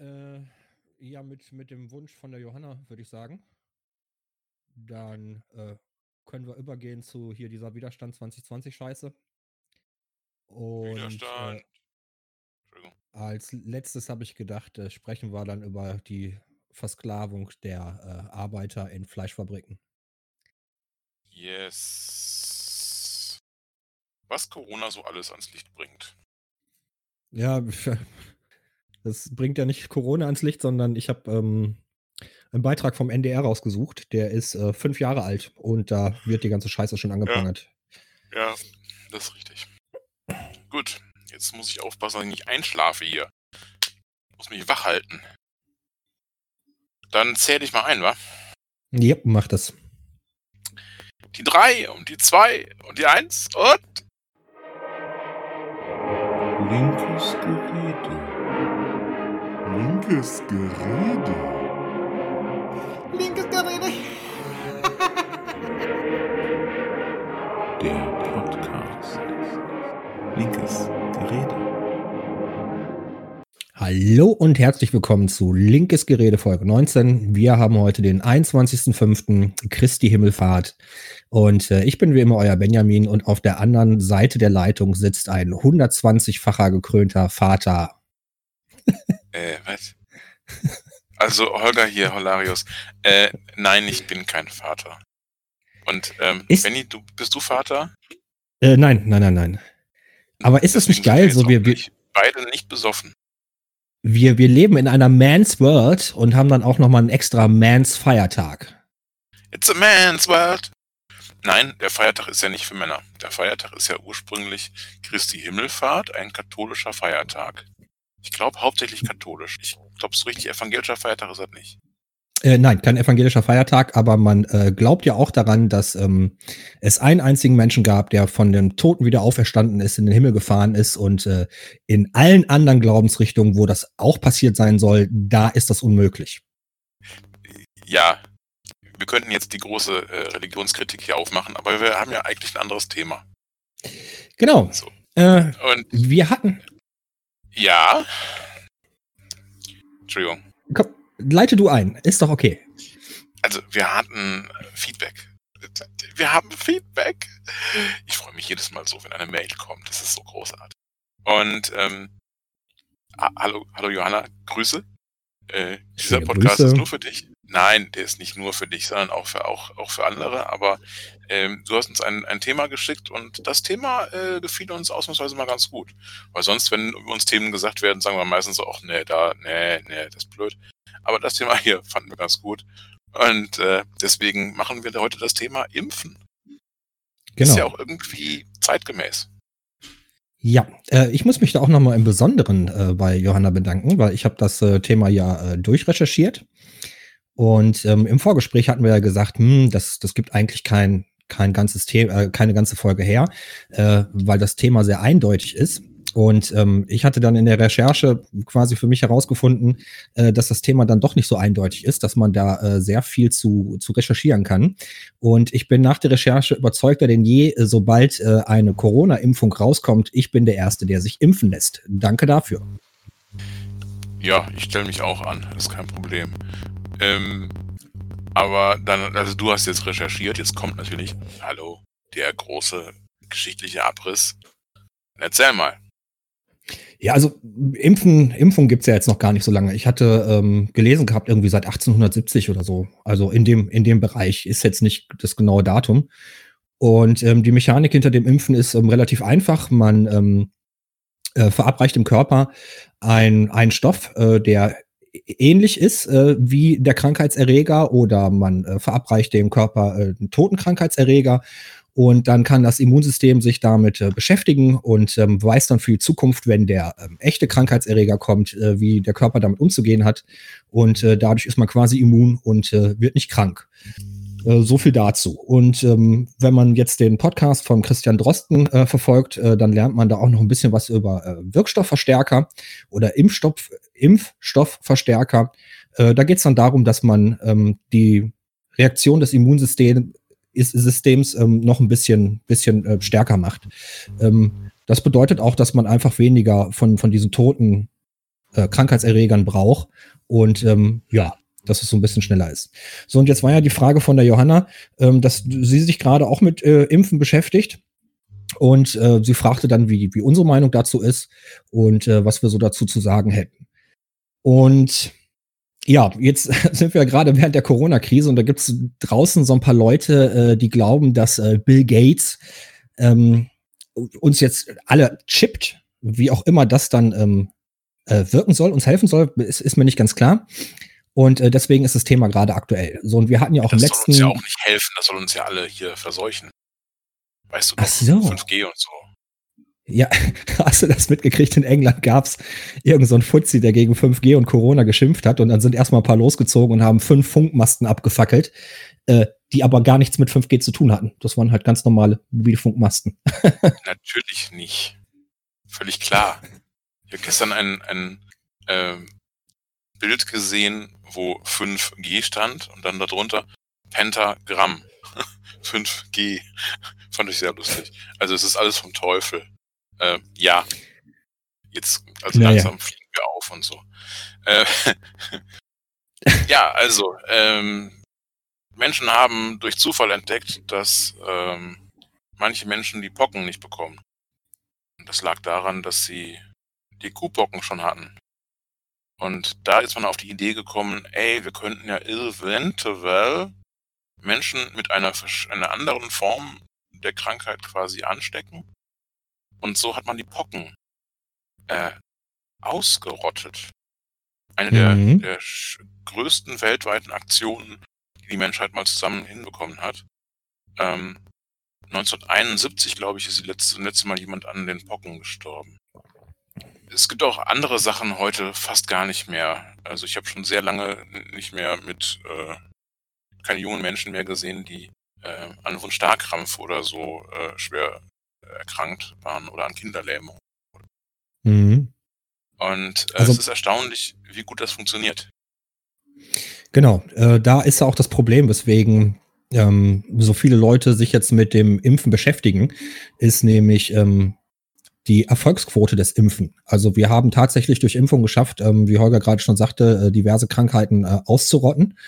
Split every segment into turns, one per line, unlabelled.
Äh, ja, mit, mit dem Wunsch von der Johanna, würde ich sagen. Dann äh, können wir übergehen zu hier dieser Widerstand 2020 Scheiße. Und
Widerstand.
Äh, als letztes habe ich gedacht, äh, sprechen wir dann über die Versklavung der äh, Arbeiter in Fleischfabriken.
Yes. Was Corona so alles ans Licht bringt.
Ja, das bringt ja nicht Corona ans Licht, sondern ich habe ähm, einen Beitrag vom NDR rausgesucht. Der ist äh, fünf Jahre alt und da wird die ganze Scheiße schon angeprangert.
Ja, ja das ist richtig. Gut, jetzt muss ich aufpassen, dass ich nicht einschlafe hier. Ich muss mich wach halten. Dann zähle ich mal ein, wa?
Ja, mach das.
Die drei und die zwei und die eins und.
Linkes Gerede. Linkes Gerede.
Linkes Gerede.
Der Podcast. Linkes Gerede.
Hallo und herzlich willkommen zu Linkes Gerede Folge 19. Wir haben heute den 21.05. Christi Himmelfahrt. Und äh, ich bin wie immer euer Benjamin und auf der anderen Seite der Leitung sitzt ein 120-facher gekrönter Vater.
Äh, was? Also Holger hier, Holarius. Äh, nein, ich bin kein Vater. Und ähm,
Ist-
Benny, du bist du Vater?
Äh, nein, nein, nein, nein. Aber ist das nicht geil, so wir, wir,
beide nicht besoffen.
wir, wir leben in einer Man's World und haben dann auch nochmal einen extra Man's Feiertag.
It's a man's world. Nein, der Feiertag ist ja nicht für Männer. Der Feiertag ist ja ursprünglich Christi Himmelfahrt, ein katholischer Feiertag. Ich glaube hauptsächlich katholisch. Ich glaube, so richtig evangelischer Feiertag ist das nicht.
Äh, nein, kein evangelischer Feiertag, aber man äh, glaubt ja auch daran, dass ähm, es einen einzigen Menschen gab, der von den Toten wieder auferstanden ist, in den Himmel gefahren ist und äh, in allen anderen Glaubensrichtungen, wo das auch passiert sein soll, da ist das unmöglich.
Ja, wir könnten jetzt die große äh, Religionskritik hier aufmachen, aber wir haben ja eigentlich ein anderes Thema.
Genau.
So.
Äh,
Und
wir hatten,
ja. Entschuldigung.
komm, leite du ein, ist doch okay.
Also, wir hatten Feedback. Wir haben Feedback. Ich freue mich jedes Mal so, wenn eine Mail kommt. Das ist so großartig. Und ähm, ha- hallo, hallo Johanna, Grüße. Äh, dieser Podcast
Grüße.
ist nur für dich. Nein, der ist nicht nur für dich, sondern auch für auch, auch für andere. Aber ähm, du hast uns ein, ein Thema geschickt und das Thema äh, gefiel uns ausnahmsweise mal ganz gut. Weil sonst, wenn uns Themen gesagt werden, sagen wir meistens so, ach nee, da, nee, nee, das ist blöd. Aber das Thema hier fanden wir ganz gut. Und äh, deswegen machen wir heute das Thema Impfen. Ist ja
Genau.
auch irgendwie zeitgemäß.
Ja, äh, ich muss mich da auch nochmal im Besonderen äh, bei Johanna bedanken, weil ich habe das äh, Thema ja durchrecherchiert. Und ähm, im Vorgespräch hatten wir ja gesagt, hm, das, das gibt eigentlich kein, kein ganzes Thema, äh, keine ganze Folge her, äh, weil das Thema sehr eindeutig ist. Und ähm, ich hatte dann in der Recherche quasi für mich herausgefunden, äh, dass das Thema dann doch nicht so eindeutig ist, dass man da äh, sehr viel zu, zu recherchieren kann. Und ich bin nach der Recherche überzeugter denn je, äh, sobald äh, eine Corona-Impfung rauskommt, ich bin der Erste, der sich impfen lässt. Danke dafür.
Ja, ich stelle mich auch an, das ist kein Problem. Ähm, aber dann, also du hast jetzt recherchiert, jetzt kommt natürlich, hallo, der große geschichtliche Abriss. Erzähl mal.
Ja, also Impfen, Impfung gibt's ja jetzt noch gar nicht so lange. Ich hatte ähm, gelesen gehabt, irgendwie seit 1870 oder so. Also in dem, in dem Bereich ist jetzt nicht das genaue Datum. Und ähm, die Mechanik hinter dem Impfen ist ähm, relativ einfach. Man ähm, äh, verabreicht im Körper ein, einen Stoff, äh, der ähnlich ist äh, wie der Krankheitserreger oder man äh, verabreicht dem Körper äh, einen toten Krankheitserreger und dann kann das Immunsystem sich damit äh, beschäftigen und ähm, weiß dann für die Zukunft, wenn der ähm, echte Krankheitserreger kommt, äh, wie der Körper damit umzugehen hat. Und äh, dadurch ist man quasi immun und äh, wird nicht krank. Äh, so viel dazu. Und ähm, wenn man jetzt den Podcast von Christian Drosten äh, verfolgt, dann lernt man da auch noch ein bisschen was über Wirkstoffverstärker oder Impfstoff, Impfstoffverstärker. Äh, da geht es dann darum, dass man ähm, die Reaktion des Immunsystems ähm, noch ein bisschen, bisschen äh, stärker macht. Ähm, das bedeutet auch, dass man einfach weniger von, von diesen toten äh, Krankheitserregern braucht. Und ähm, ja, dass es so ein bisschen schneller ist. So, und jetzt war ja die Frage von der Johanna, ähm, dass sie sich gerade auch mit äh, Impfen beschäftigt. Und äh, sie fragte dann, wie, wie unsere Meinung dazu ist und äh, was wir so dazu zu sagen hätten. Und ja, jetzt sind wir gerade während der Corona-Krise und da gibt es draußen so ein paar Leute, äh, die glauben, dass äh, Bill Gates ähm, uns jetzt alle chippt, wie auch immer das dann ähm, äh, wirken soll, uns helfen soll, ist, ist mir nicht ganz klar. Und äh, deswegen ist das Thema gerade aktuell. So, und wir hatten ja auch
das
im letzten.
Das soll uns ja auch nicht helfen, das soll uns ja alle hier verseuchen. Weißt du,
Ach so.
5G und so.
Ja, hast du das mitgekriegt? In England gab's irgend so einen Fuzzi, der gegen 5G und Corona geschimpft hat und dann sind erstmal ein paar losgezogen und haben fünf Funkmasten abgefackelt, äh, die aber gar nichts mit 5G zu tun hatten. Das waren halt ganz normale Mobilfunkmasten.
Natürlich nicht. Völlig klar. Ich habe gestern ein, ein äh, Bild gesehen, wo 5G stand und dann darunter Pentagramm. 5G. Fand ich sehr lustig. Also es ist alles vom Teufel. Äh, ja. Jetzt, also
Naja.
langsam fliegen wir auf und so. Äh, ja, also, ähm, Menschen haben durch Zufall entdeckt, dass ähm, manche Menschen die Pocken nicht bekommen. Und das lag daran, dass sie die Kuhpocken schon hatten. Und da ist man auf die Idee gekommen, ey, wir könnten ja eventuell Menschen mit einer, einer anderen Form der Krankheit quasi anstecken. Und so hat man die Pocken äh, ausgerottet. Eine der,
Mhm.
der größten weltweiten Aktionen, die die Menschheit mal zusammen hinbekommen hat. Ähm, 1971, glaube ich, ist die letzte, letzte Mal jemand an den Pocken gestorben. Es gibt auch andere Sachen heute fast gar nicht mehr. Also ich habe schon sehr lange nicht mehr mit äh, keine jungen Menschen mehr gesehen, die äh, an Wundstarkrampf oder so äh, schwer erkrankt waren oder an Kinderlähmung.
Mhm.
Und äh,
Also-
es ist erstaunlich, wie gut das funktioniert.
Genau, äh, da ist ja auch das Problem, weswegen ähm, so viele Leute sich jetzt mit dem Impfen beschäftigen, ist nämlich ähm, die Erfolgsquote des Impfen. Also wir haben tatsächlich durch Impfung geschafft, ähm, wie Holger gerade schon sagte, äh, diverse Krankheiten äh, auszurotten,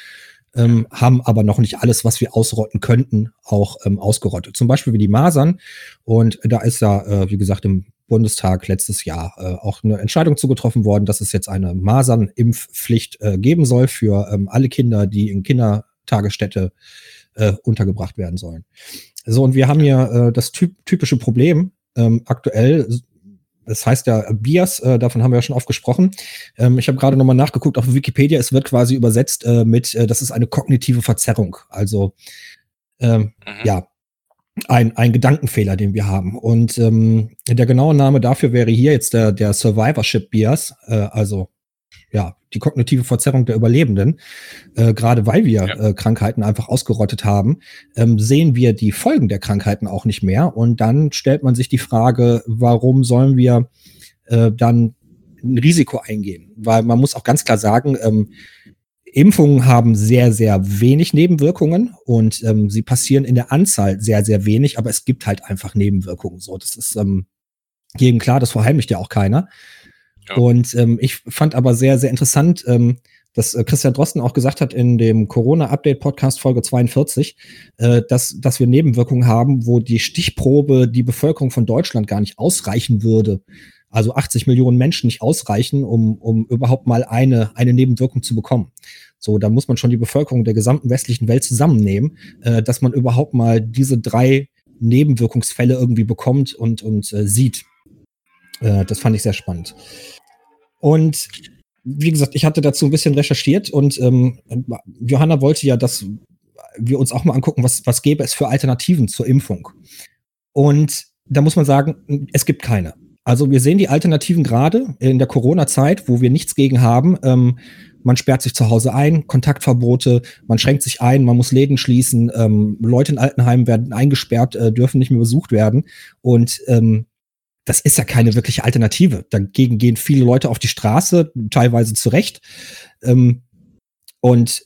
ähm, haben aber noch nicht alles, was wir ausrotten könnten, auch ähm, ausgerottet. Zum Beispiel wie die Masern. Und da ist ja, äh, wie gesagt, im Bundestag letztes Jahr äh, auch eine Entscheidung zugetroffen worden, dass es jetzt eine Masernimpfpflicht äh, geben soll für ähm, alle Kinder, die in Kindertagesstätte äh, untergebracht werden sollen. So, und wir haben hier äh, das typ typische Problem ähm, aktuell. Das heißt ja Bias, äh, davon haben wir ja schon oft gesprochen. Ähm, ich habe gerade nochmal nachgeguckt auf Wikipedia, es wird quasi übersetzt äh, mit, äh, das ist eine kognitive Verzerrung. Also ähm,
Mhm.
ja, ein, ein Gedankenfehler, den wir haben. Und ähm, der genaue Name dafür wäre hier jetzt der, der Survivorship Bias, äh, also ja, die kognitive Verzerrung der Überlebenden. Äh, Gerade weil wir
Ja.
äh, Krankheiten einfach ausgerottet haben, ähm, sehen wir die Folgen der Krankheiten auch nicht mehr. Und dann stellt man sich die Frage, warum sollen wir äh, dann ein Risiko eingehen? Weil man muss auch ganz klar sagen, ähm, Impfungen haben sehr, sehr wenig Nebenwirkungen und ähm, sie passieren in der Anzahl sehr, sehr wenig, aber es gibt halt einfach Nebenwirkungen. So, das ist ähm, jedem klar, das verheimlicht ja auch keiner. Und ähm, ich fand aber sehr, sehr interessant, ähm, dass äh, Christian Drosten auch gesagt hat in dem Corona-Update-Podcast Folge 42, äh, dass, dass wir Nebenwirkungen haben, wo die Stichprobe die Bevölkerung von Deutschland gar nicht ausreichen würde. Also 80 Millionen Menschen nicht ausreichen, um, um überhaupt mal eine, eine Nebenwirkung zu bekommen. So, da muss man schon die Bevölkerung der gesamten westlichen Welt zusammennehmen, äh, dass man überhaupt mal diese drei Nebenwirkungsfälle irgendwie bekommt und, und äh, sieht. Äh, das fand ich sehr spannend. Und wie gesagt, ich hatte dazu ein bisschen recherchiert und ähm, Johanna wollte ja, dass wir uns auch mal angucken, was, was gäbe es für Alternativen zur Impfung. Und da muss man sagen, es gibt keine. Also wir sehen die Alternativen gerade in der Corona-Zeit, wo wir nichts gegen haben. Ähm, man sperrt sich zu Hause ein, Kontaktverbote, man schränkt sich ein, man muss Läden schließen, ähm, Leute in Altenheimen werden eingesperrt, äh, dürfen nicht mehr besucht werden. Und ähm, das ist ja keine wirkliche Alternative. Dagegen gehen viele Leute auf die Straße, teilweise zu Recht. Ähm, und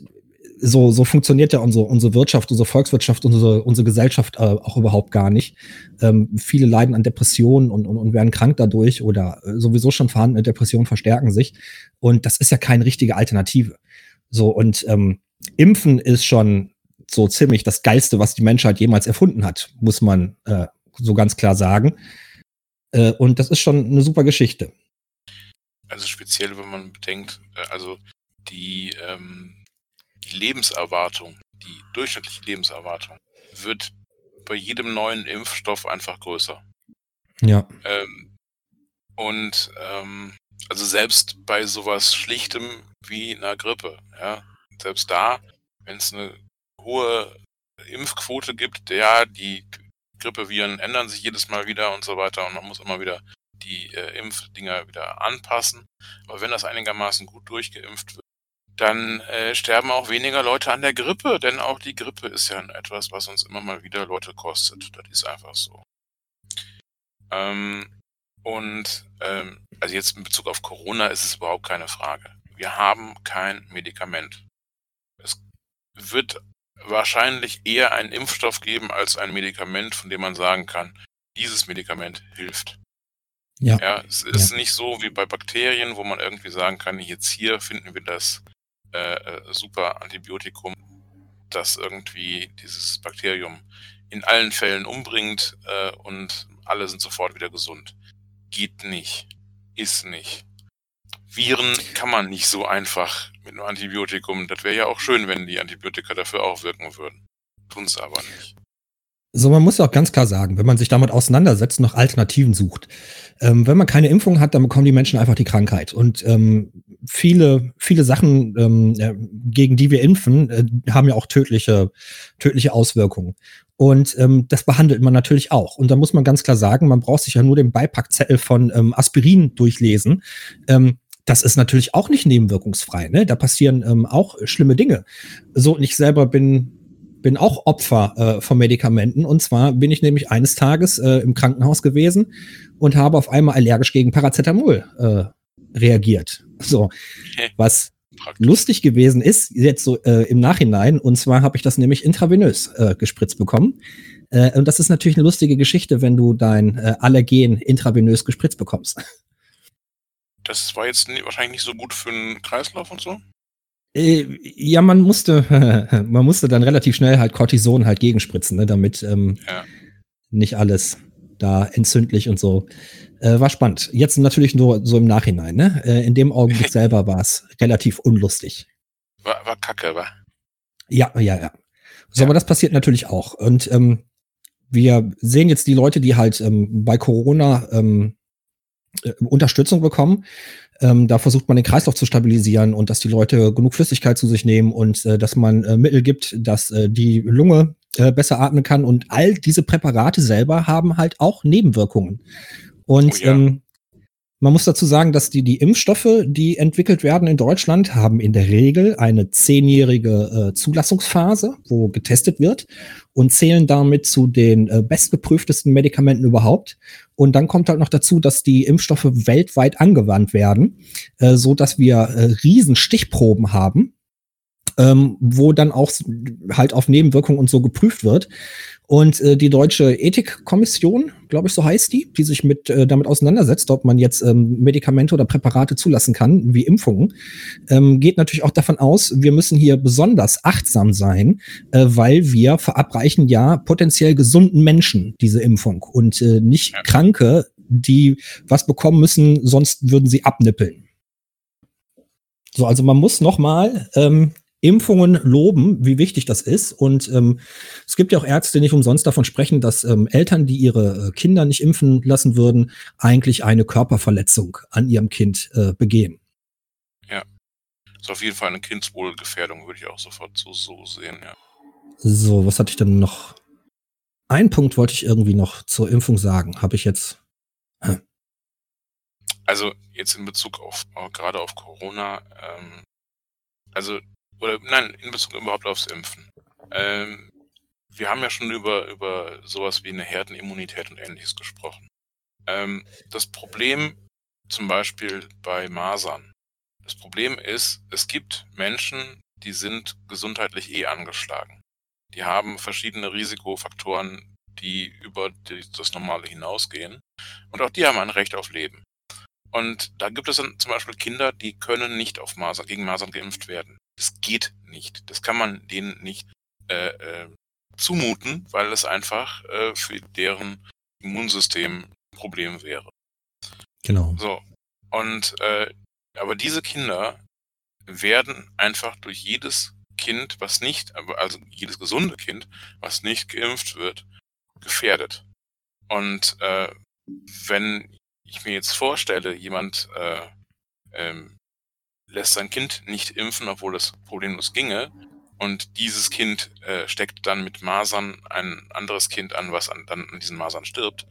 so, so funktioniert ja unsere, unsere Wirtschaft, unsere Volkswirtschaft, unsere, unsere Gesellschaft äh, auch überhaupt gar nicht. Ähm, viele leiden an Depressionen und, und, und werden krank dadurch oder äh, sowieso schon vorhandene Depressionen verstärken sich. Und das ist ja keine richtige Alternative. So, und ähm, Impfen ist schon so ziemlich das Geilste, was die Menschheit jemals erfunden hat, muss man äh, so ganz klar sagen. Äh, und das ist schon eine super Geschichte.
Also speziell, wenn man bedenkt, äh, also die, ähm, die Lebenserwartung, die durchschnittliche Lebenserwartung wird bei jedem neuen Impfstoff einfach größer.
Ja.
Ähm, und ähm, also selbst bei sowas Schlichtem wie einer Grippe, ja, selbst da, wenn es eine hohe Impfquote gibt, ja, die Grippeviren ändern sich jedes Mal wieder und so weiter und man muss immer wieder die äh, Impfdinger wieder anpassen. Aber wenn das einigermaßen gut durchgeimpft wird, dann äh, sterben auch weniger Leute an der Grippe, denn auch die Grippe ist ja etwas, was uns immer mal wieder Leute kostet. Das ist einfach so. Ähm, und ähm, also jetzt in Bezug auf Corona ist es überhaupt keine Frage. Wir haben kein Medikament. Es wird wahrscheinlich eher einen Impfstoff geben als ein Medikament, von dem man sagen kann, dieses Medikament hilft.
Ja.
Ja, es ist nicht so wie bei Bakterien, wo man irgendwie sagen kann, jetzt hier finden wir das äh, äh, super Antibiotikum, das irgendwie dieses Bakterium in allen Fällen umbringt äh, und alle sind sofort wieder gesund. Geht nicht. Ist nicht. Viren kann man nicht so einfach mit einem Antibiotikum. Das wäre ja auch schön, wenn die Antibiotika dafür auch wirken würden. Tun es aber nicht.
So, man muss auch ganz klar sagen, wenn man sich damit auseinandersetzt, noch Alternativen sucht. Ähm, wenn man keine Impfung hat, dann bekommen die Menschen einfach die Krankheit. Und ähm, viele, viele Sachen, ähm, äh, gegen die wir impfen, äh, haben ja auch tödliche, tödliche Auswirkungen. Und ähm, das behandelt man natürlich auch. Und da muss man ganz klar sagen, man braucht sich ja nur den Beipackzettel von ähm, Aspirin durchlesen. Das ist natürlich auch nicht nebenwirkungsfrei. Ne? Da passieren ähm, auch schlimme Dinge. So, und ich selber bin bin auch Opfer äh, von Medikamenten. Und zwar bin ich nämlich eines Tages äh, im Krankenhaus gewesen und habe auf einmal allergisch gegen Paracetamol äh, reagiert. So, was lustig gewesen ist, jetzt so äh, im Nachhinein, und zwar habe ich das nämlich intravenös äh, gespritzt bekommen. Äh, und das ist natürlich eine lustige Geschichte, wenn du dein äh, Allergen intravenös gespritzt bekommst.
Das war jetzt wahrscheinlich nicht so gut für den Kreislauf und so.
Äh, ja, man musste, man musste dann relativ schnell halt Cortison halt gegenspritzen, ne, damit ähm,
Ja.
nicht alles da entzündlich und so. Äh, war spannend. Jetzt natürlich nur so im Nachhinein, ne? Äh, in dem Augenblick selber war es relativ unlustig.
War, war kacke, war.
Ja, ja, ja. So,
Ja.
aber das passiert natürlich auch. Und ähm, wir sehen jetzt die Leute, die halt ähm, bei Corona ähm, äh, Unterstützung bekommen. Ähm, da versucht man den Kreislauf zu stabilisieren und dass die Leute genug Flüssigkeit zu sich nehmen und äh, dass man äh, Mittel gibt, dass äh, die Lunge äh, besser atmen kann. Und all diese Präparate selber haben halt auch Nebenwirkungen. Und
Oh ja.
ähm, man muss dazu sagen, dass die, die Impfstoffe, die entwickelt werden in Deutschland, haben in der Regel eine zehnjährige äh, Zulassungsphase, wo getestet wird und zählen damit zu den äh, bestgeprüftesten Medikamenten überhaupt. Und dann kommt halt noch dazu, dass die Impfstoffe weltweit angewandt werden, äh, so dass wir äh, riesen Stichproben haben, ähm, wo dann auch halt auf Nebenwirkungen und so geprüft wird. Und äh, die deutsche Ethikkommission, glaube ich, so heißt die, die sich mit äh, damit auseinandersetzt, ob man jetzt ähm, Medikamente oder Präparate zulassen kann, wie Impfungen, ähm, geht natürlich auch davon aus, wir müssen hier besonders achtsam sein, äh, weil wir verabreichen ja potenziell gesunden Menschen diese Impfung und äh, nicht. Kranke, die was bekommen müssen, sonst würden sie abnippeln. So, also man muss nochmal ähm, Impfungen loben, wie wichtig das ist. Und ähm, es gibt ja auch Ärzte, die nicht umsonst davon sprechen, dass ähm, Eltern, die ihre äh, Kinder nicht impfen lassen würden, eigentlich eine Körperverletzung an ihrem Kind äh, begehen.
Ist auf jeden Fall eine Kindswohlgefährdung, würde ich auch sofort so, so sehen, ja.
So, was hatte ich denn noch? Ein Punkt wollte ich irgendwie noch zur Impfung sagen. Habe ich jetzt.
Also jetzt in Bezug auf äh, gerade auf Corona, ähm, also oder nein, in Bezug überhaupt aufs Impfen. Ähm, wir haben ja schon über über sowas wie eine Herdenimmunität und ähnliches gesprochen. Ähm, das Problem zum Beispiel bei Masern. Das Problem ist, es gibt Menschen, die sind gesundheitlich eh angeschlagen. Die haben verschiedene Risikofaktoren, die über das Normale hinausgehen. Und auch die haben ein Recht auf Leben. Und da gibt es dann zum Beispiel Kinder, die können nicht auf Masern, gegen Masern geimpft werden. Das geht nicht. Das kann man denen nicht äh, äh, zumuten, weil es einfach äh, für deren Immunsystem ein Problem wäre.
Genau.
So. Und äh, aber diese Kinder werden einfach durch jedes Kind, was nicht, also jedes gesunde Kind, was nicht geimpft wird, gefährdet. Und äh, wenn ich mir jetzt vorstelle, jemand äh, ähm, lässt sein Kind nicht impfen, obwohl es problemlos ginge, und dieses Kind äh, steckt dann mit Masern ein anderes Kind an, was an, dann an diesen Masern stirbt,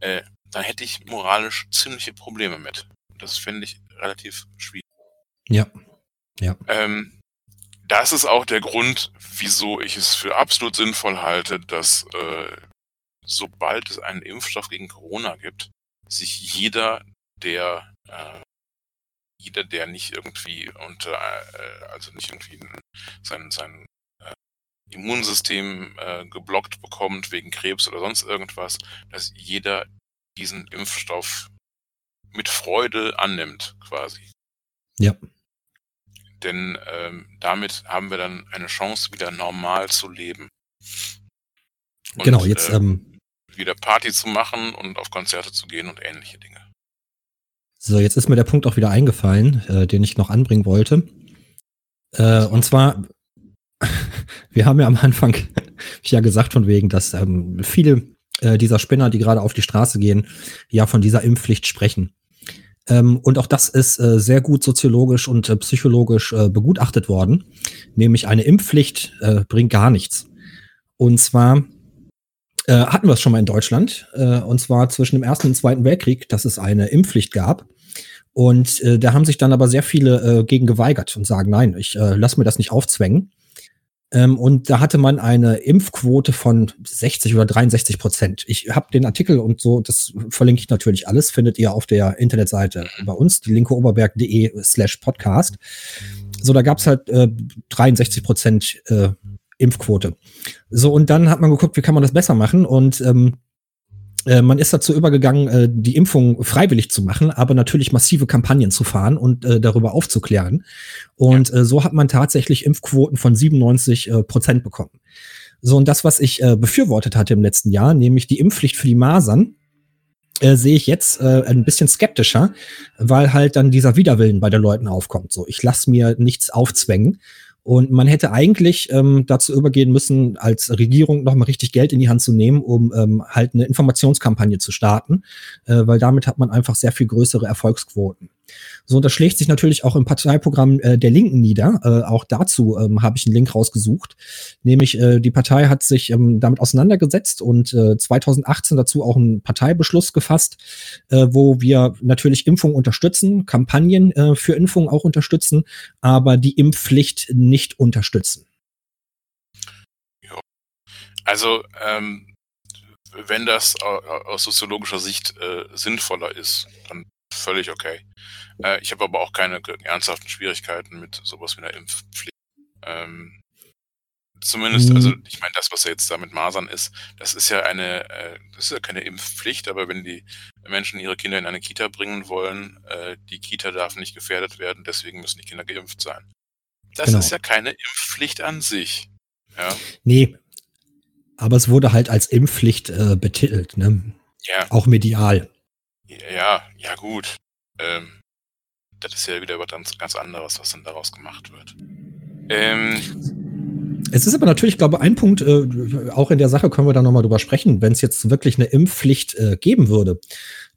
äh, dann hätte ich moralisch ziemliche Probleme mit. Das fände ich relativ schwierig.
Ja. Ja.
Ähm, das ist auch der Grund, wieso ich es für absolut sinnvoll halte, dass äh, sobald es einen Impfstoff gegen Corona gibt, sich jeder, der äh, jeder, der nicht irgendwie unter, äh, also nicht irgendwie sein, sein äh, Immunsystem äh, geblockt bekommt wegen Krebs oder sonst irgendwas, dass jeder diesen Impfstoff mit Freude annimmt, quasi.
Ja.
Denn ähm, damit haben wir dann eine Chance, wieder normal zu leben.
Und, genau, jetzt äh, ähm,
wieder Party zu machen und auf Konzerte zu gehen und ähnliche Dinge.
So, jetzt ist mir der Punkt auch wieder eingefallen, äh, den ich noch anbringen wollte. Äh, und zwar, wir haben ja am Anfang ja gesagt von wegen, dass ähm, viele äh, dieser Spinner, die gerade auf die Straße gehen, ja von dieser Impfpflicht sprechen. Ähm, und auch das ist äh, sehr gut soziologisch und äh, psychologisch äh, begutachtet worden. Nämlich eine Impfpflicht äh, bringt gar nichts. Und zwar äh, hatten wir es schon mal in Deutschland. Äh, und zwar zwischen dem Ersten und Zweiten Weltkrieg, dass es eine Impfpflicht gab. Und äh, da haben sich dann aber sehr viele äh, gegen geweigert und sagen, nein, ich äh, lass mir das nicht aufzwängen. Ähm, und da hatte man eine Impfquote von 60 oder 63 Prozent. Ich habe den Artikel und so, das verlinke ich natürlich alles, findet ihr auf der Internetseite bei uns, die linkeoberberg.de slash podcast. So, da gab's halt äh, 63 Prozent äh, Impfquote. So, und dann hat man geguckt, wie kann man das besser machen und ähm, äh, man ist dazu übergegangen, äh, die Impfung freiwillig zu machen, aber natürlich massive Kampagnen zu fahren und äh, darüber aufzuklären. Und ja. so hat man tatsächlich Impfquoten von 97 Prozent bekommen. So, und das, was ich befürwortet hatte im letzten Jahr, nämlich die Impfpflicht für die Masern, sehe ich jetzt ein bisschen skeptischer, weil halt dann dieser Widerwillen bei den Leuten aufkommt. So, ich lasse mir nichts aufzwängen. Und man hätte eigentlich ähm, dazu übergehen müssen, als Regierung nochmal richtig Geld in die Hand zu nehmen, um ähm, halt eine Informationskampagne zu starten, äh, weil damit hat man einfach sehr viel größere Erfolgsquoten. So, und das schlägt sich natürlich auch im Parteiprogramm äh, der Linken nieder. Äh, auch dazu ähm, habe ich einen Link rausgesucht. Nämlich, äh, die Partei hat sich ähm, damit auseinandergesetzt und äh, 2018 dazu auch einen Parteibeschluss gefasst, äh, wo wir natürlich Impfungen unterstützen, Kampagnen äh, für Impfungen auch unterstützen, aber die Impfpflicht nicht unterstützen.
Ja. Also, ähm, wenn das aus soziologischer Sicht äh, sinnvoller ist, dann völlig okay. Äh, ich habe aber auch keine ernsthaften Schwierigkeiten mit sowas wie einer Impfpflicht. Ähm, zumindest, also mhm. also ich meine, das, was jetzt da mit Masern ist, das ist ja eine, äh, das ist ja keine Impfpflicht, aber wenn die Menschen ihre Kinder in eine Kita bringen wollen, äh, die Kita darf nicht gefährdet werden, deswegen müssen die Kinder geimpft sein. Das genau. ist ja keine Impfpflicht an sich. Ja?
Nee, aber es wurde halt als Impfpflicht äh, betitelt, ne? Ja. Auch medial.
Ja, ja gut. Ähm, das ist ja wieder was ganz, anderes, was dann daraus gemacht wird.
Ähm, es ist aber natürlich, glaube ich, ein Punkt, äh, auch in der Sache können wir da nochmal drüber sprechen, wenn es jetzt wirklich eine Impfpflicht äh, geben würde,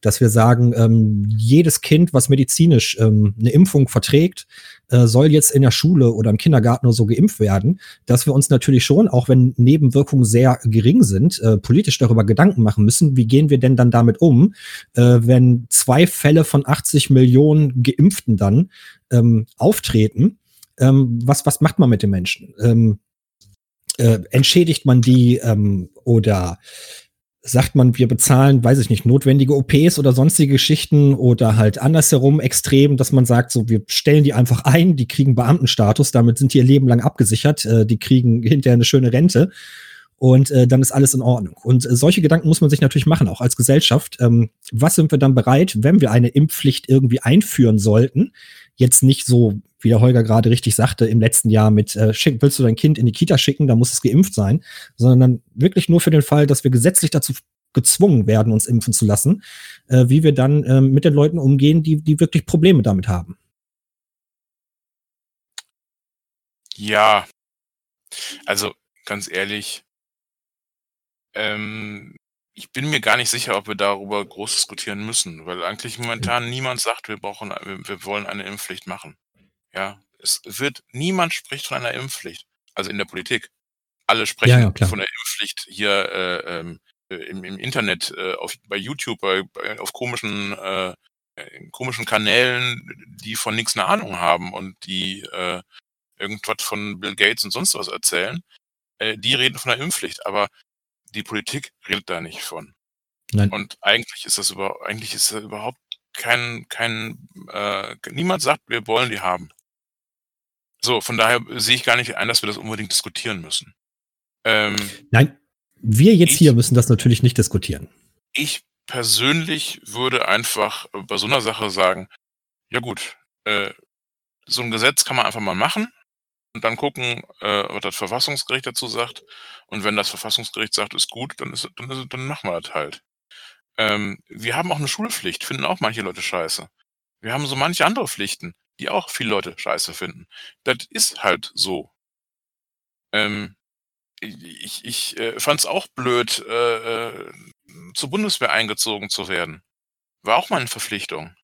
dass wir sagen, ähm, jedes Kind, was medizinisch ähm, eine Impfung verträgt, äh, soll jetzt in der Schule oder im Kindergarten oder so geimpft werden, dass wir uns natürlich schon, auch wenn Nebenwirkungen sehr gering sind, äh, politisch darüber Gedanken machen müssen, wie gehen wir denn dann damit um, äh, wenn zwei Fälle von 80 Millionen Geimpften dann ähm, auftreten. Ähm, was, was macht man mit den Menschen? Ähm, äh, entschädigt man die ähm, oder sagt man, wir bezahlen, weiß ich nicht, notwendige OPs oder sonstige Geschichten oder halt andersherum extrem, dass man sagt, so, wir stellen die einfach ein, die kriegen Beamtenstatus, damit sind die ihr Leben lang abgesichert, äh, die kriegen hinterher eine schöne Rente und äh, dann ist alles in Ordnung. Und äh, solche Gedanken muss man sich natürlich machen, auch als Gesellschaft. Ähm, was sind wir dann bereit, wenn wir eine Impfpflicht irgendwie einführen sollten? Jetzt nicht so, wie der Holger gerade richtig sagte, im letzten Jahr mit, äh, schick, willst du dein Kind in die Kita schicken, dann muss es geimpft sein, sondern wirklich nur für den Fall, dass wir gesetzlich dazu gezwungen werden, uns impfen zu lassen, äh, wie wir dann äh, mit den Leuten umgehen, die, die wirklich Probleme damit haben.
Ja, also ganz ehrlich, ähm, ich bin mir gar nicht sicher, ob wir darüber groß diskutieren müssen, weil eigentlich momentan niemand sagt, wir brauchen, wir, wir wollen eine Impfpflicht machen. Ja, es wird, niemand spricht von einer Impfpflicht. Also in der Politik. Alle sprechen
Ja, ja,
von der Impfpflicht hier äh, ähm, äh, im, im Internet, äh, auf, bei YouTube, bei, bei, auf komischen, äh, in komischen Kanälen, die von nichts eine Ahnung haben und die äh, irgendwas von Bill Gates und sonst was erzählen. Äh, die reden von der Impfpflicht, aber die Politik redet da nicht von.
Nein.
Und eigentlich ist das über, eigentlich ist das überhaupt kein, kein, äh, niemand sagt, wir wollen die haben. So, von daher sehe ich gar nicht ein, dass wir das unbedingt diskutieren müssen. Ähm,
Nein, wir jetzt
Ich-
hier müssen das natürlich nicht diskutieren.
ich persönlich würde einfach bei so einer Sache sagen, ja gut, äh, so ein Gesetz kann man einfach mal machen und dann gucken, äh, was das Verfassungsgericht dazu sagt. Und wenn das Verfassungsgericht sagt, ist gut, dann ist, dann ist, dann machen wir das halt. Ähm, wir haben auch eine Schulpflicht, finden auch manche Leute scheiße. Wir haben so manche andere Pflichten, die auch viele Leute scheiße finden. Das ist halt so. Ähm, ich ich äh, fand es auch blöd, äh, äh, zur Bundeswehr eingezogen zu werden. War auch mal eine Verpflichtung.